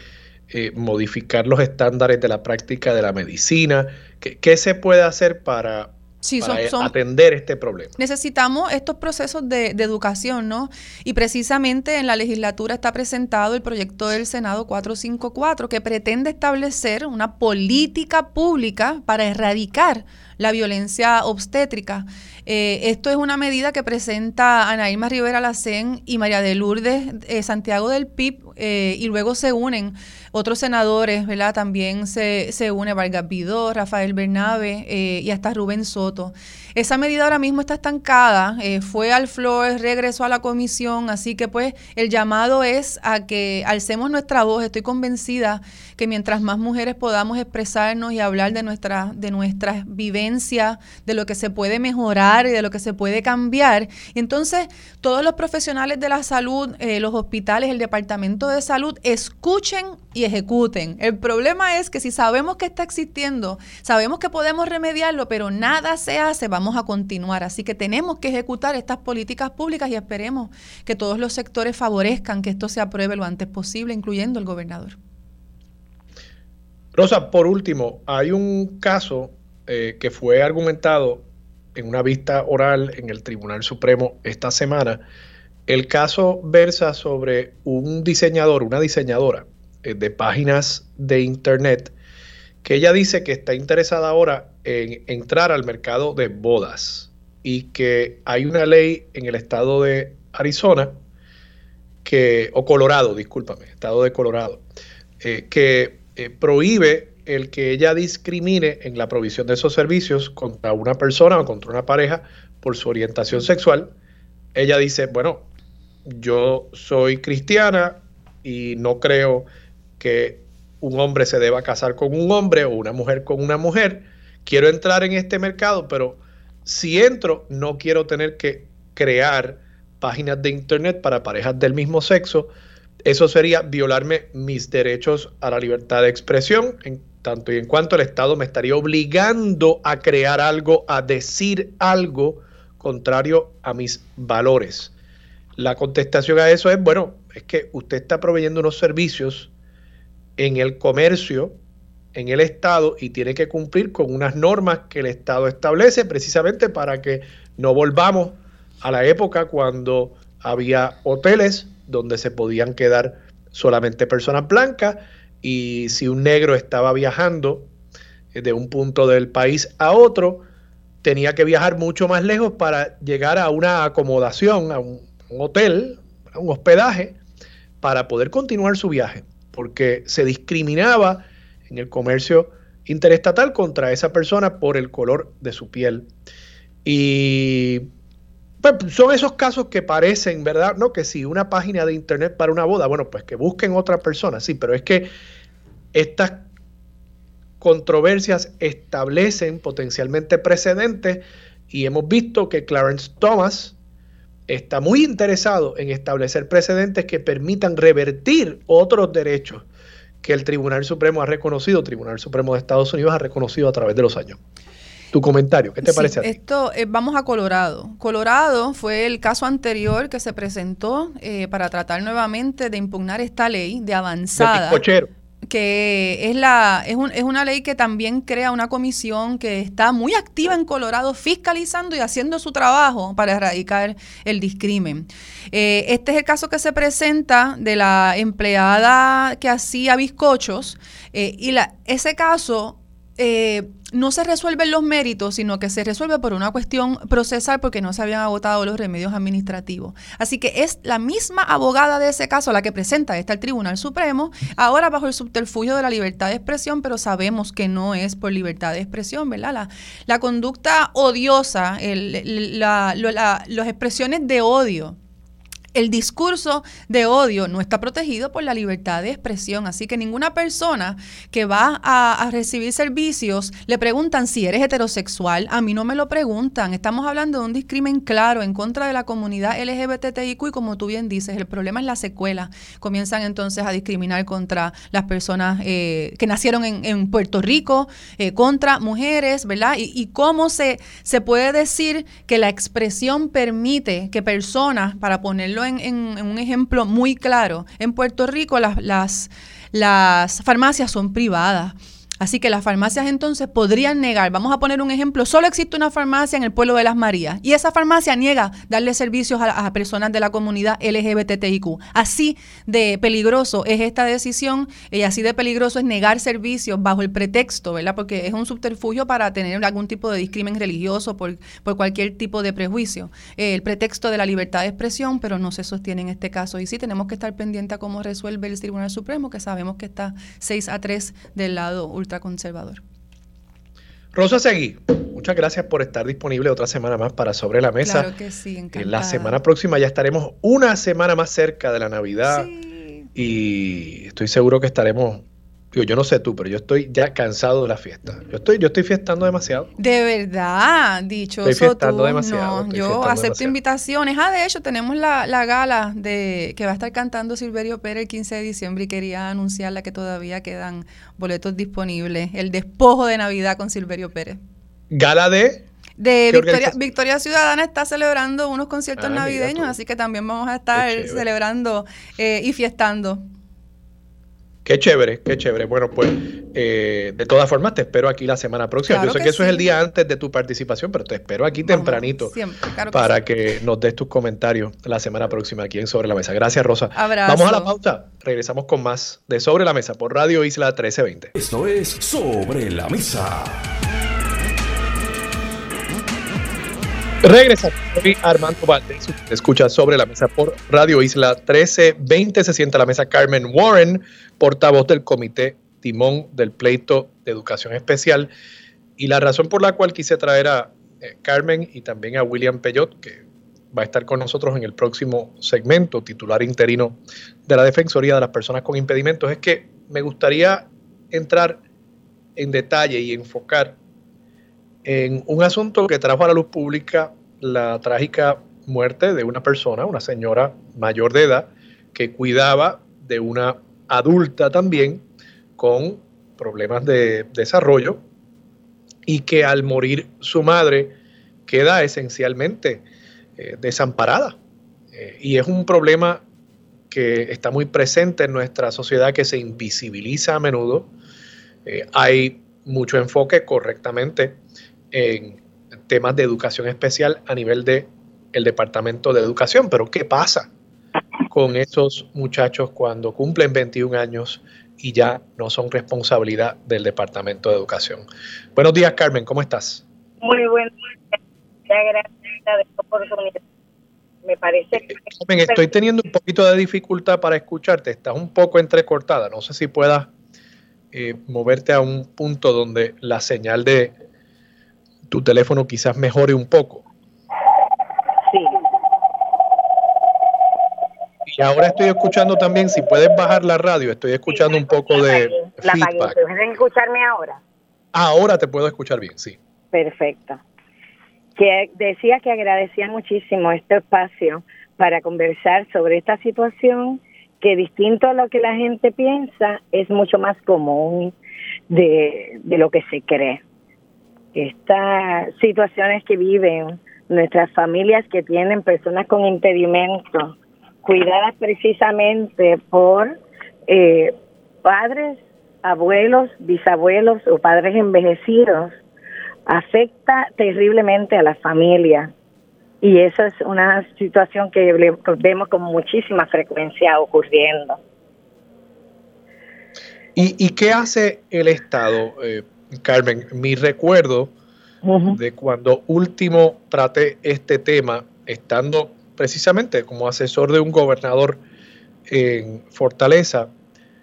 eh, modificar los estándares de la práctica de la medicina? ¿Qué, se puede hacer para, sí, son, atender este problema. Necesitamos estos procesos de, educación, ¿no? Y precisamente en la legislatura está presentado el proyecto del Senado 454 que pretende establecer una política pública para erradicar la violencia obstétrica. Eh, esto es una medida que presenta Ana Irma Rivera Lacén y María de Lourdes eh, Santiago del PIB eh, y luego se unen otros senadores, ¿verdad? También se, se une Vargas Vidó, Rafael Bernabe y hasta Rubén Soto. Esa medida ahora mismo está estancada, fue al floor, regresó a la comisión, así que pues el llamado es a que alcemos nuestra voz. Estoy convencida que mientras más mujeres podamos expresarnos y hablar de, nuestra, de nuestras vivencias, de lo que se puede mejorar y de lo que se puede cambiar, entonces todos los profesionales de la salud, eh, los hospitales, el departamento de salud, escuchen y ejecuten. El problema es que si sabemos que está existiendo, sabemos que podemos remediarlo, pero nada se hace, vamos a continuar. Así que tenemos que ejecutar estas políticas públicas y esperemos que todos los sectores favorezcan que esto se apruebe lo antes posible, incluyendo el gobernador. Rosa, por último, hay un caso eh, que fue argumentado en una vista oral en el Tribunal Supremo esta semana. El caso versa sobre un diseñador, una diseñadora eh, de páginas de Internet, que ella dice que está interesada ahora en entrar al mercado de bodas y que hay una ley en el estado de Arizona, que, o Colorado, discúlpame, estado de Colorado, eh, que eh, prohíbe el que ella discrimine en la provisión de esos servicios contra una persona o contra una pareja por su orientación sexual. Ella dice, bueno, yo soy cristiana y no creo que un hombre se deba casar con un hombre o una mujer con una mujer. Quiero entrar en este mercado, pero si entro, no quiero tener que crear páginas de internet para parejas del mismo sexo eso sería violarme mis derechos a la libertad de expresión, en tanto y en cuanto el Estado me estaría obligando a crear algo, a decir algo contrario a mis valores. La contestación a eso es, bueno, es que usted está proveyendo unos servicios en el comercio, en el Estado, y tiene que cumplir con unas normas que el Estado establece precisamente para que no volvamos a la época cuando había hoteles donde se podían quedar solamente personas blancas y si un negro estaba viajando eh, de un punto del país a otro, tenía que viajar mucho más lejos para llegar a una acomodación, a un, hotel, a un hospedaje, para poder continuar su viaje, porque se discriminaba en el comercio interestatal contra esa persona por el color de su piel. Y pues, son esos casos que parecen, ¿verdad? No, que si una página de internet para una boda, bueno, pues que busquen otra persona, sí, pero es que estas controversias establecen potencialmente precedentes y hemos visto que Clarence Thomas está muy interesado en establecer precedentes que permitan revertir otros derechos que el Tribunal Supremo ha reconocido, Tribunal Supremo de Estados Unidos ha reconocido a través de los años tu comentario. ¿Qué te parece? Esto, eh, vamos a Colorado. Colorado fue el caso anterior que se presentó eh, para tratar nuevamente de impugnar esta ley de avanzada. que es, la, es, un, es, una ley que también crea una comisión que está muy activa en Colorado, fiscalizando y haciendo su trabajo para erradicar el discrimen. Eh, este es el caso que se presenta de la empleada que hacía bizcochos eh, y la, ese caso eh, no se resuelven los méritos, sino que se resuelve por una cuestión procesal porque no se habían agotado los remedios administrativos. Así que es la misma abogada de ese caso la que presenta esta al Tribunal Supremo, ahora bajo el subterfugio de la libertad de expresión, pero sabemos que no es por libertad de expresión, ¿verdad? La, la conducta odiosa, la, las expresiones de odio el discurso de odio no está protegido por la libertad de expresión, así que ninguna persona que va a, recibir servicios le preguntan si eres heterosexual, a mí no me lo preguntan, estamos hablando de un discrimen claro en contra de la comunidad LGBTIQ y como tú bien dices, el problema es la secuela, comienzan entonces a discriminar contra las personas eh, que nacieron en, Puerto Rico, eh, contra mujeres, ¿verdad? Y, cómo se, se puede decir que la expresión permite que personas, para ponerlo en, un ejemplo muy claro. En Puerto Rico las, las, las farmacias son privadas. Así que las farmacias entonces podrían negar, vamos a poner un ejemplo, solo existe una farmacia en el pueblo de las Marías y esa farmacia niega darle servicios a, personas de la comunidad LGBTIQ. Así de peligroso es esta decisión y así de peligroso es negar servicios bajo el pretexto, ¿verdad? Porque es un subterfugio para tener algún tipo de discrimen religioso por, por cualquier tipo de prejuicio. Eh, el pretexto de la libertad de expresión, pero no se sostiene en este caso. Y sí tenemos que estar pendientes a cómo resuelve el Tribunal Supremo, que sabemos que está 6 a 3 del lado conservador. Rosa Seguí, muchas gracias por estar disponible otra semana más para Sobre la Mesa. Claro que sí, encantada. La semana próxima ya estaremos una semana más cerca de la Navidad y estoy seguro que estaremos yo no sé tú, pero yo estoy ya cansado de la fiesta. Yo estoy, yo estoy fiestando demasiado. De verdad, dicho Estoy fiestando demasiado. yo acepto invitaciones. Ah, de hecho, tenemos la, gala de que va a estar cantando Silverio Pérez el 15 de diciembre y quería anunciarla que todavía quedan boletos disponibles. El despojo de Navidad con Silverio Pérez. ¿Gala de? De Victoria, Victoria, Ciudadana está celebrando unos conciertos ah, navideños, así que también vamos a estar celebrando eh, y fiestando. Qué chévere, qué chévere. Bueno, pues eh, de todas formas te espero aquí la semana próxima. Yo sé que, eso es el día antes de tu participación, pero te espero aquí tempranito para que, nos des tus comentarios la semana próxima aquí en Sobre la Mesa. Gracias, Rosa. Vamos a la pausa. Regresamos con más de Sobre la Mesa por Radio Isla 1320. Esto es Sobre la Mesa. Regresa Armando Valdez. Escucha sobre la mesa por Radio Isla 1320. Se sienta a la mesa Carmen Warren, portavoz del comité Timón del Pleito de Educación Especial. Y la razón por la cual quise traer a eh, Carmen y también a William Peyot, que va a estar con nosotros en el próximo segmento, titular interino de la Defensoría de las Personas con Impedimentos, es que me gustaría entrar en detalle y enfocar en un asunto que trajo a la luz pública la trágica muerte de una persona, una señora mayor de edad, que cuidaba de una adulta también con problemas de desarrollo y que al morir su madre queda esencialmente eh, desamparada. Eh, y es un problema que está muy presente en nuestra sociedad, que se invisibiliza a menudo. Eh, hay mucho enfoque correctamente en temas de educación especial a nivel de el Departamento de Educación. Pero ¿qué pasa con esos muchachos cuando cumplen 21 años y ya no son responsabilidad del Departamento de Educación? Buenos días, Carmen, ¿cómo estás? Muy buenos días. Gracias Me parece que... Carmen, estoy teniendo un poquito de dificultad para escucharte. Estás un poco entrecortada. No sé si puedas eh, moverte a un punto donde la señal de tu teléfono quizás mejore un poco. Sí. Y ahora estoy escuchando también, si puedes bajar la radio, estoy escuchando un poco de la feedback. ¿Puedes escucharme ahora? Ahora te puedo escuchar bien, sí. Perfecto. Que decía que agradecía muchísimo este espacio para conversar sobre esta situación que distinto a lo que la gente piensa es mucho más común de, de lo que se cree estas situaciones que viven nuestras familias que tienen personas con impedimentos, cuidadas precisamente por eh, padres abuelos, bisabuelos o padres envejecidos afecta terriblemente a la familia. Y esa es una situación que vemos con muchísima frecuencia ocurriendo. ¿Y, qué hace el Estado, eh, Carmen? Mi recuerdo de cuando último traté este tema, estando precisamente como asesor de un gobernador en Fortaleza,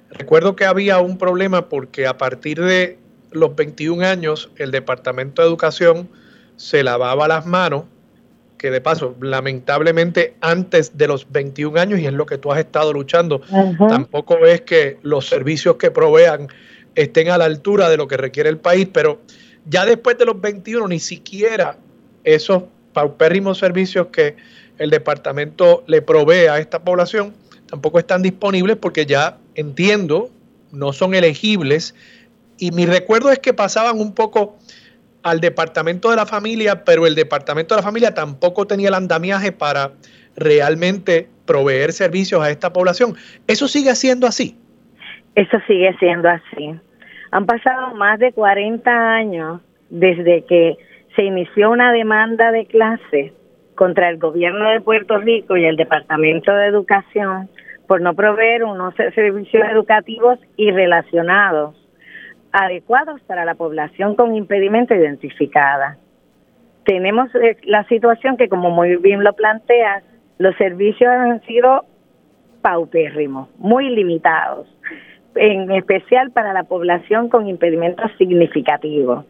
recuerdo que había un problema porque a partir de los 21 años el Departamento de Educación se lavaba las manos que de paso, lamentablemente antes de los 21 años, y es lo que tú has estado luchando, tampoco ves que los servicios que provean estén a la altura de lo que requiere el país, pero ya después de los 21 ni siquiera esos paupérrimos servicios que el departamento le provee a esta población tampoco están disponibles porque ya entiendo, no son elegibles. Y mi recuerdo es que pasaban un poco al departamento de la familia, pero el departamento de la familia tampoco tenía el andamiaje para realmente proveer servicios a esta población. ¿Eso sigue siendo así? Eso sigue siendo así. Han pasado más de 40 años desde que se inició una demanda de clase contra el gobierno de Puerto Rico y el Departamento de Educación por no proveer unos servicios educativos y relacionados adecuados para la población con impedimento identificada. Tenemos eh, la situación que, como muy bien lo planteas, los servicios han sido paupérrimos, muy limitados, en especial para la población con impedimentos significativos,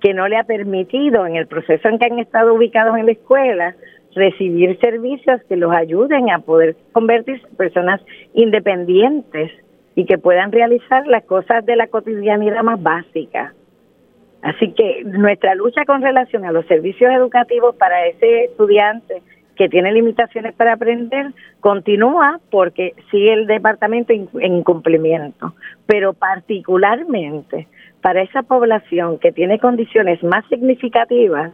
que no le ha permitido en el proceso en que han estado ubicados en la escuela recibir servicios que los ayuden a poder convertirse en personas independientes y que puedan realizar las cosas de la cotidianidad más básica. Así que nuestra lucha con relación a los servicios educativos para ese estudiante que tiene limitaciones para aprender continúa porque sigue el departamento en incumplimiento, pero particularmente para esa población que tiene condiciones más significativas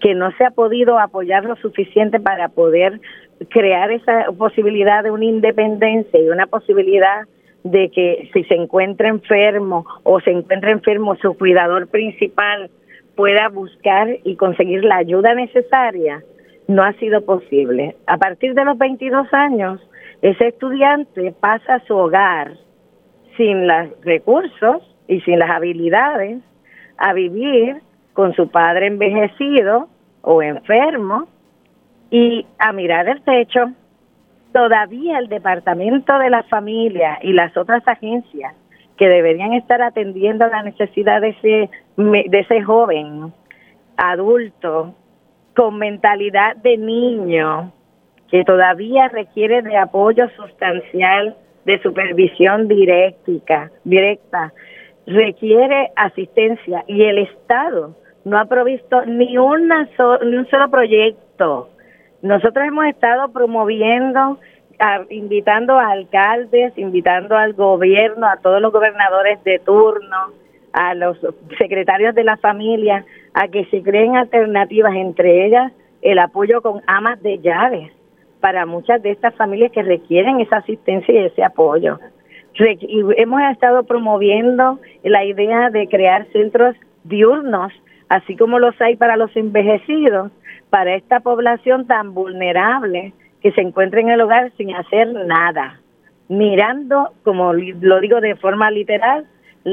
que no se ha podido apoyar lo suficiente para poder crear esa posibilidad de una independencia y una posibilidad de que si se encuentra enfermo o se encuentra enfermo su cuidador principal pueda buscar y conseguir la ayuda necesaria, no ha sido posible. A partir de los 22 años, ese estudiante pasa a su hogar sin los recursos y sin las habilidades a vivir con su padre envejecido o enfermo y a mirar el techo todavía el Departamento de la Familia y las otras agencias que deberían estar atendiendo la necesidad de ese, de ese joven adulto con mentalidad de niño que todavía requiere de apoyo sustancial, de supervisión directa, directa, requiere asistencia. Y el Estado no ha provisto ni, una ni un solo proyecto. Nosotros hemos estado promoviendo, invitando a alcaldes, invitando al gobierno, a todos los gobernadores de turno, a los secretarios de la familia, a que se creen alternativas, entre ellas el apoyo con amas de llaves para muchas de estas familias que requieren esa asistencia y ese apoyo. Y hemos estado promoviendo la idea de crear centros diurnos, así como los hay para los envejecidos, para esta población tan vulnerable que se encuentra en el hogar sin hacer nada, mirando, como lo digo de forma literal,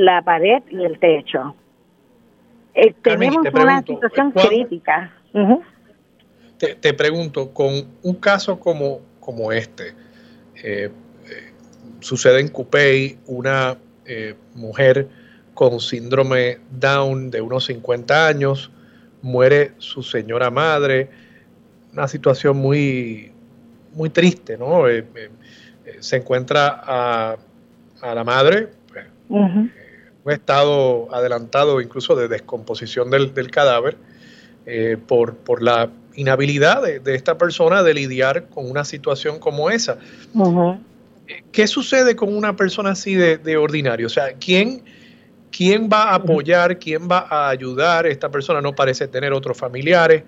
la pared y el techo. Eh, tenemos una situación crítica. te, pregunto, con un caso como, como este, eh, eh, sucede en Cupey, una mujer con síndrome Down de unos 50 años, muere su señora madre, una situación muy, muy triste, ¿no? Se encuentra a, la madre, pues, un estado adelantado incluso de descomposición del, cadáver, por, por la inhabilidad de, esta persona de lidiar con una situación como esa. ¿Qué sucede con una persona así de, de ordinario? O sea, ¿quién ¿Quién va a apoyar? ¿Quién va a ayudar? Esta persona no parece tener otros familiares.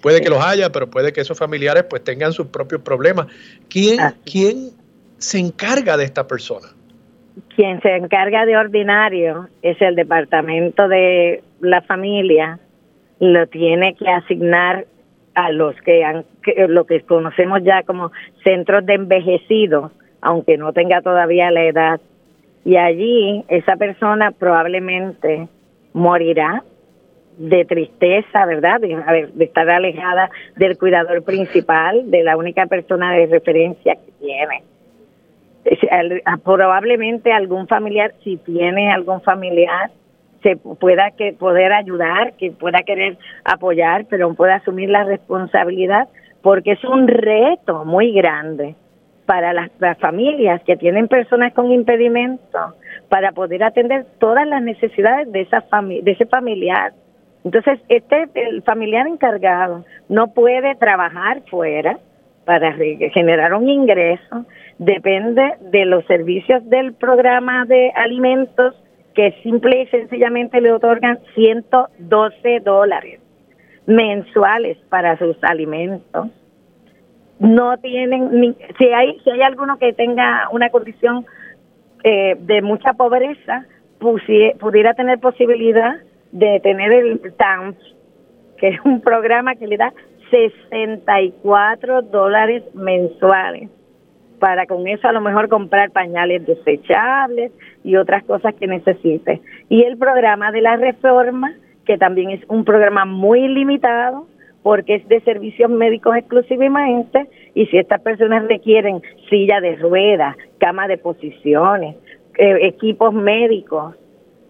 Puede que los haya, pero puede que esos familiares pues tengan sus propios problemas. ¿Quién, ¿quién se encarga de esta persona? Quien se encarga de ordinario es el departamento de la familia, lo tiene que asignar a los que han, lo que conocemos ya como centros de envejecidos, aunque no tenga todavía la edad. Y allí esa persona probablemente morirá de tristeza, ¿verdad? De, de, estar alejada del cuidador principal, de la única persona de referencia que tiene. Probablemente algún familiar, si tiene algún familiar, se pueda que poder ayudar, que pueda querer apoyar, pero pueda asumir la responsabilidad, porque es un reto muy grande para las, familias que tienen personas con impedimento, para poder atender todas las necesidades de esa de ese familiar. Entonces, este el familiar encargado no puede trabajar fuera para generar un ingreso, depende de los servicios del programa de alimentos que simple y sencillamente le otorgan 112 dólares mensuales para sus alimentos. No tienen, si hay si hay alguno que tenga una condición eh, de mucha pobreza, pudiera tener posibilidad de tener el TAMS, que es un programa que le da 64 dólares mensuales para con eso a lo mejor comprar pañales desechables y otras cosas que necesite. Y el programa de la reforma, que también es un programa muy limitado, porque es de servicios médicos exclusivamente, y si estas personas requieren silla de ruedas, cama de posiciones, eh, equipos médicos,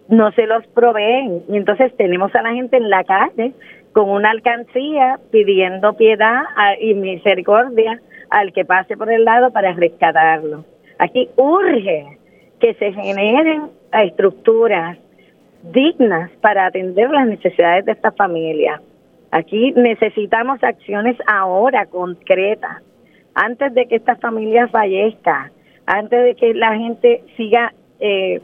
no se los proveen. Y entonces tenemos a la gente en la calle con una alcancía pidiendo piedad y misericordia al que pase por el lado para rescatarlo. Aquí urge que se generen estructuras dignas para atender las necesidades de esta familia. Aquí necesitamos acciones ahora concretas, antes de que esta familia fallezca, antes de que la gente siga eh,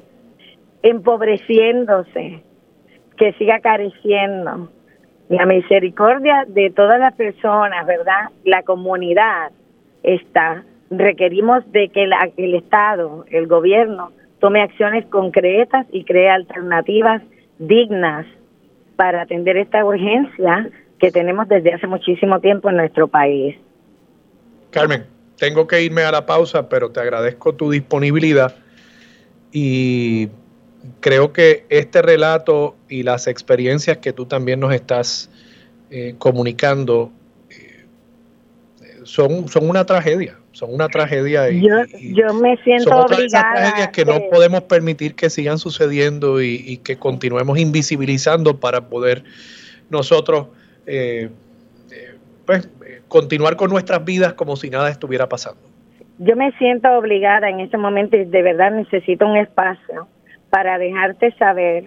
empobreciéndose, que siga careciendo. La misericordia de todas las personas, ¿verdad? La comunidad está. Requerimos de que el Estado, el gobierno, tome acciones concretas y cree alternativas dignas para atender esta urgencia que tenemos desde hace muchísimo tiempo en nuestro país. Carmen, tengo que irme a la pausa, pero te agradezco tu disponibilidad y creo que este relato y las experiencias que tú también nos estás eh, comunicando son, son una tragedia, son una tragedia. Y, yo, me siento son obligada. tragedias que no podemos permitir que sigan sucediendo y, que continuemos invisibilizando para poder nosotros eh, pues, continuar con nuestras vidas como si nada estuviera pasando. Yo me siento obligada en este momento y de verdad necesito un espacio para dejarte saber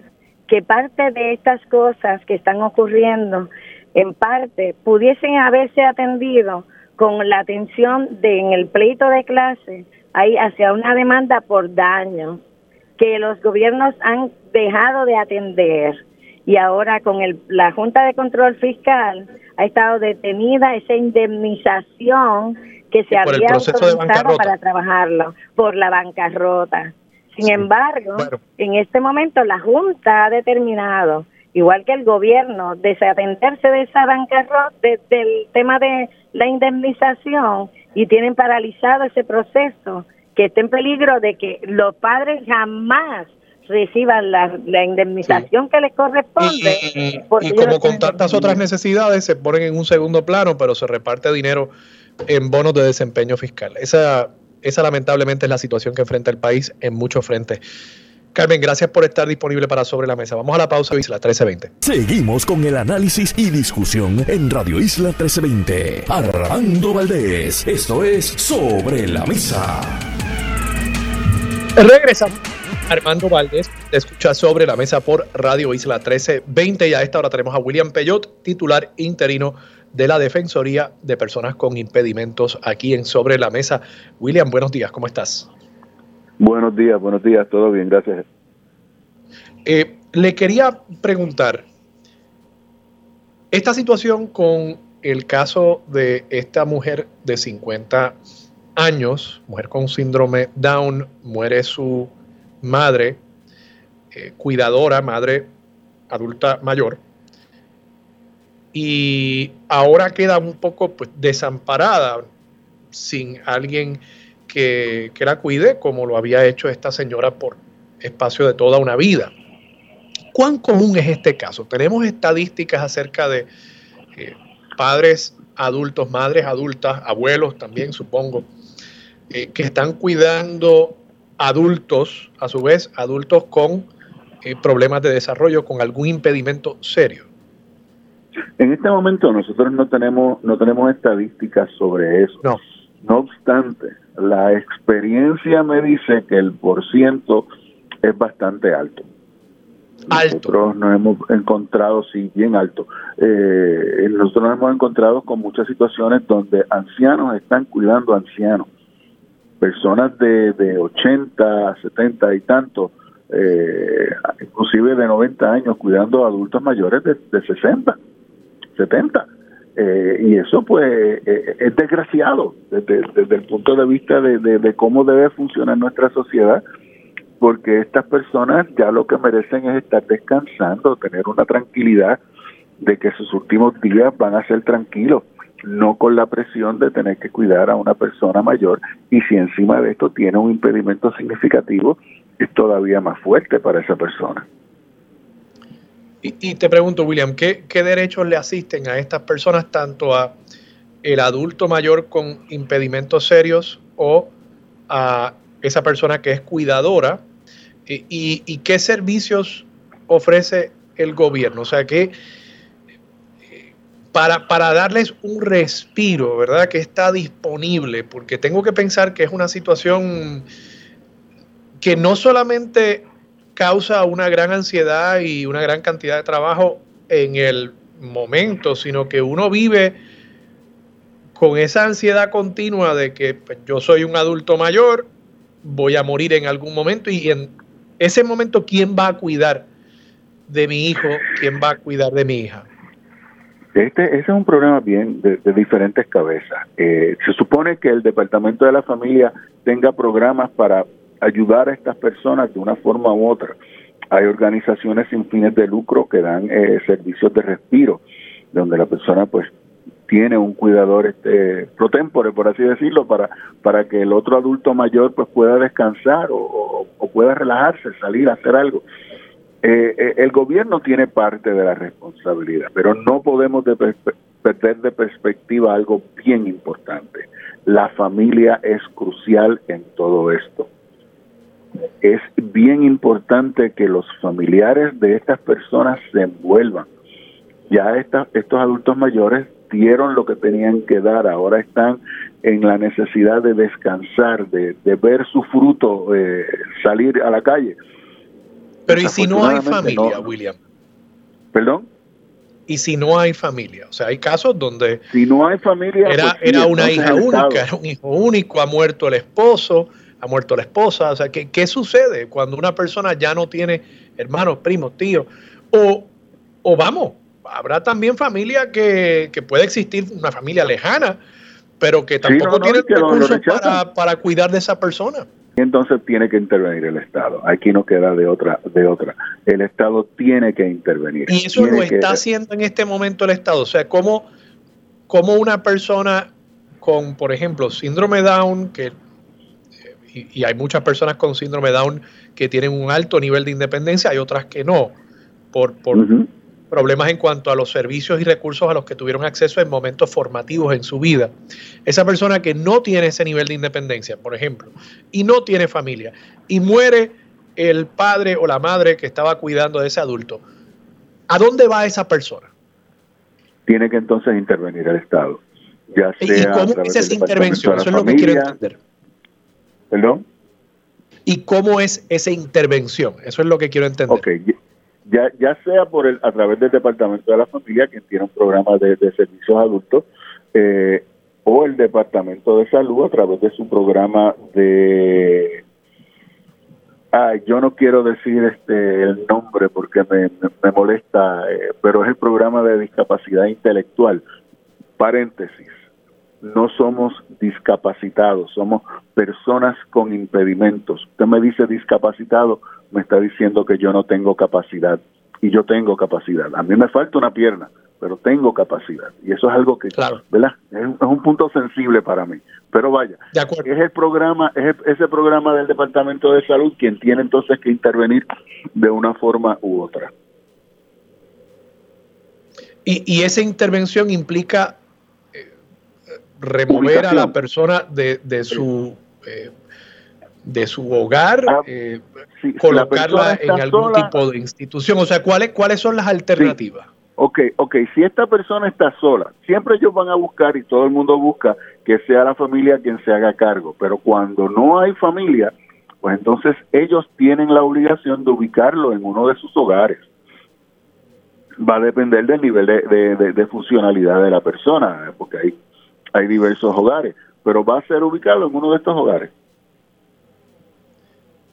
que parte de estas cosas que están ocurriendo, en parte, pudiesen haberse atendido con la atención de en el pleito de clase, ahí hacia una demanda por daño que los gobiernos han dejado de atender. Y ahora con el, la Junta de Control Fiscal ha estado detenida esa indemnización que se había autorizado para trabajarlo por la bancarrota. Sin embargo, en este momento la Junta ha determinado, igual que el gobierno, desatenderse de esa bancarrota, del tema de la indemnización y tienen paralizado ese proceso, que está en peligro de que los padres jamás reciban la, indemnización que les corresponde. Y, como con tantas otras necesidades se ponen en un segundo plano, pero se reparte dinero en bonos de desempeño fiscal. Esa esa lamentablemente es la situación que enfrenta el país en muchos frentes. Carmen, gracias por estar disponible para Sobre la Mesa. Vamos a la pausa, Isla 1320. Seguimos con el análisis y discusión en Radio Isla 1320. Armando Valdés, esto es Sobre la Mesa. Regresamos. Armando Valdés, te escucha sobre la mesa por Radio Isla 1320 y a esta hora tenemos a William Peyot, titular interino de la Defensoría de Personas con Impedimentos aquí en Sobre la Mesa. William, buenos días, ¿cómo estás? Buenos días, buenos días, todo bien, gracias. Eh, le quería preguntar, esta situación con el caso de esta mujer de 50 años, mujer con síndrome Down, muere su madre eh, cuidadora, madre adulta mayor, y ahora queda un poco pues, desamparada, sin alguien que, que, la cuide, como lo había hecho esta señora por espacio de toda una vida. ¿Cuán común es este caso? Tenemos estadísticas acerca de eh, padres adultos, madres adultas, abuelos también, supongo, eh, que están cuidando adultos, a su vez, adultos con eh, problemas de desarrollo, con algún impedimento serio. En este momento nosotros no tenemos no tenemos estadísticas sobre eso. No. No obstante, la experiencia me dice que el porciento es bastante alto. Nosotros nos hemos encontrado, sí, bien alto. Eh, nosotros nos hemos encontrado con muchas situaciones donde ancianos están cuidando ancianos. Personas de, de 80, 70 y tanto, eh, inclusive de 90 años, cuidando a adultos mayores de, de 60, 70. Eh, y eso pues eh, es desgraciado desde, desde, el punto de vista de, de cómo debe funcionar nuestra sociedad porque estas personas ya lo que merecen es estar descansando, tener una tranquilidad de que sus últimos días van a ser tranquilos, no con la presión de tener que cuidar a una persona mayor y si encima de esto tiene un impedimento significativo, es todavía más fuerte para esa persona. Y, te pregunto, William, ¿qué, ¿qué derechos le asisten a estas personas, tanto a el adulto mayor con impedimentos serios o a esa persona que es cuidadora y, qué servicios ofrece el gobierno. O sea que para, para, darles un respiro, ¿verdad? Que está disponible, porque tengo que pensar que es una situación que no solamente causa una gran ansiedad y una gran cantidad de trabajo en el momento, sino que uno vive con esa ansiedad continua de que pues, yo soy un adulto mayor, voy a morir en algún momento y en ese momento, ¿quién va a cuidar de mi hijo? ¿Quién va a cuidar de mi hija? Este, ese es un problema bien de, diferentes cabezas. Eh, se supone que el Departamento de la Familia tenga programas para ayudar a estas personas de una forma u otra. Hay organizaciones sin fines de lucro que dan eh, servicios de respiro, donde la persona pues tiene un cuidador este pro tempore, por así decirlo, para, para que el otro adulto mayor pues pueda descansar o, pueda relajarse, salir a hacer algo. Eh, eh, el gobierno tiene parte de la responsabilidad, pero no podemos perder de perspectiva algo bien importante. La familia es crucial en todo esto. Es bien importante que los familiares de estas personas se envuelvan. Ya estos adultos mayores dieron lo que tenían que dar, ahora están en la necesidad de descansar, de, ver su fruto eh, salir a la calle. Pero ¿y si no hay familia, William? ¿Perdón? ¿Y si no hay familia? O sea, hay casos donde... Si no hay familia... Era, pues era una hija única, era un hijo único, ha muerto el esposo, ha muerto la esposa. O sea, ¿qué, ¿qué sucede cuando una persona ya no tiene hermanos, primos, tíos? O, o vamos, habrá también familia que, puede existir, una familia lejana, pero que tampoco tiene recursos para, para, cuidar de esa persona. Entonces tiene que intervenir el Estado. Aquí no queda de otra. de otra. El Estado tiene que intervenir. Y eso lo está haciendo en este momento el Estado. O sea, como, como una persona con, por ejemplo, síndrome Down, que y, hay muchas personas con síndrome Down que tienen un alto nivel de independencia, hay otras que no, por, por, problemas en cuanto a los servicios y recursos a los que tuvieron acceso en momentos formativos en su vida. Esa persona que no tiene ese nivel de independencia, por ejemplo, y no tiene familia, y muere el padre o la madre que estaba cuidando de ese adulto, ¿a dónde va esa persona? Tiene que entonces intervenir el Estado. Ya sea ¿Y cómo es esa intervención? Eso es lo que quiero entender. ¿Perdón? ¿Y cómo es esa intervención? Eso es lo que quiero entender. Ok, ya, ya sea por el, a través del Departamento de la Familia, quien tiene un programa de, servicios adultos, eh, o el Departamento de Salud a través de su programa de... Ay, yo no quiero decir este el nombre porque me, me, molesta, eh, pero es el programa de discapacidad intelectual. Paréntesis, no somos discapacitados, somos personas con impedimentos. Usted me dice discapacitado, me está diciendo que yo no tengo capacidad y yo tengo capacidad. A mí me falta una pierna, pero tengo capacidad. Y eso es algo que, ¿verdad? Es, un punto sensible para mí. Pero vaya, es el programa, es ese programa del Departamento de Salud quien tiene entonces que intervenir de una forma u otra. Y, y esa intervención implica remover a la persona de, de su eh, de su hogar, ah, eh, colocarla en algún tipo de institución. O sea, ¿cuáles, cuáles son las alternativas? Ok, ok, si esta persona está sola, siempre ellos van a buscar y todo el mundo busca que sea la familia quien se haga cargo, pero cuando no hay familia, pues entonces ellos tienen la obligación de ubicarlo en uno de sus hogares. Va a depender del nivel de, de funcionalidad de la persona, porque hay, hay diversos hogares, pero va a ser ubicado en uno de estos hogares.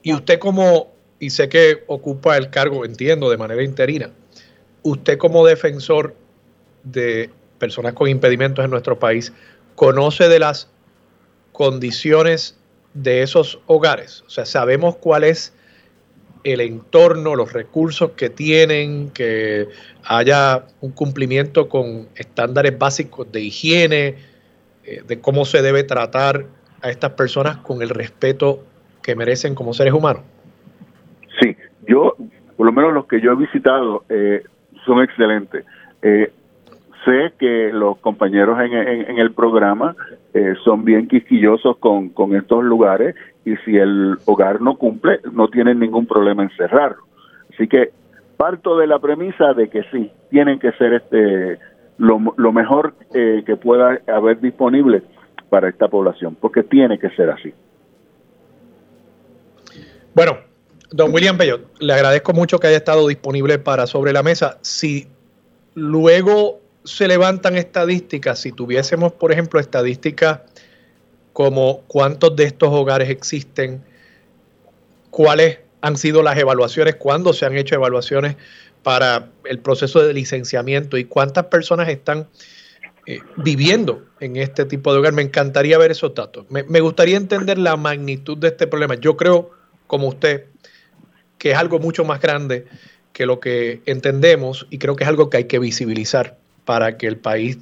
Y usted como, y sé que ocupa el cargo, entiendo, de manera interina, usted como defensor de personas con impedimentos en nuestro país, ¿conoce de las condiciones de esos hogares? O sea, sabemos cuál es el entorno, los recursos que tienen, que haya un cumplimiento con estándares básicos de higiene, eh, de cómo se debe tratar a estas personas con el respeto que merecen como seres humanos. Sí, yo, por lo menos los que yo he visitado, eh, son excelentes. Eh, sé que los compañeros en, el programa eh, son bien quisquillosos con, con estos lugares y si el hogar no cumple, no tienen ningún problema en cerrarlo. Así que parto de la premisa de que sí, tienen que ser este lo, lo mejor que pueda haber disponible para esta población, porque tiene que ser así. Bueno, don William Bellot, le agradezco mucho que haya estado disponible para sobre la mesa. Si luego se levantan estadísticas, si tuviésemos, por ejemplo, estadísticas como cuántos de estos hogares existen, cuáles han sido las evaluaciones, cuándo se han hecho evaluaciones para el proceso de licenciamiento y cuántas personas están eh, viviendo en este tipo de hogar. Me encantaría ver esos datos. Me, me, gustaría entender la magnitud de este problema. Yo creo como usted, que es algo mucho más grande que lo que entendemos y creo que es algo que hay que visibilizar para que el país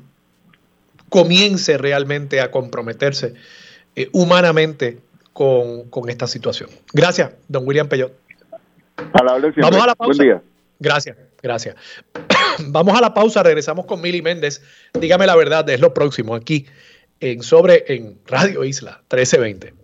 comience realmente a comprometerse eh, humanamente con, esta situación. Gracias, don William Peyot. Vamos a la pausa. Buen día. Gracias, gracias. Vamos a la pausa, regresamos con Mili Méndez. Dígame la verdad, es lo próximo aquí en Sobre en Radio Isla 1320.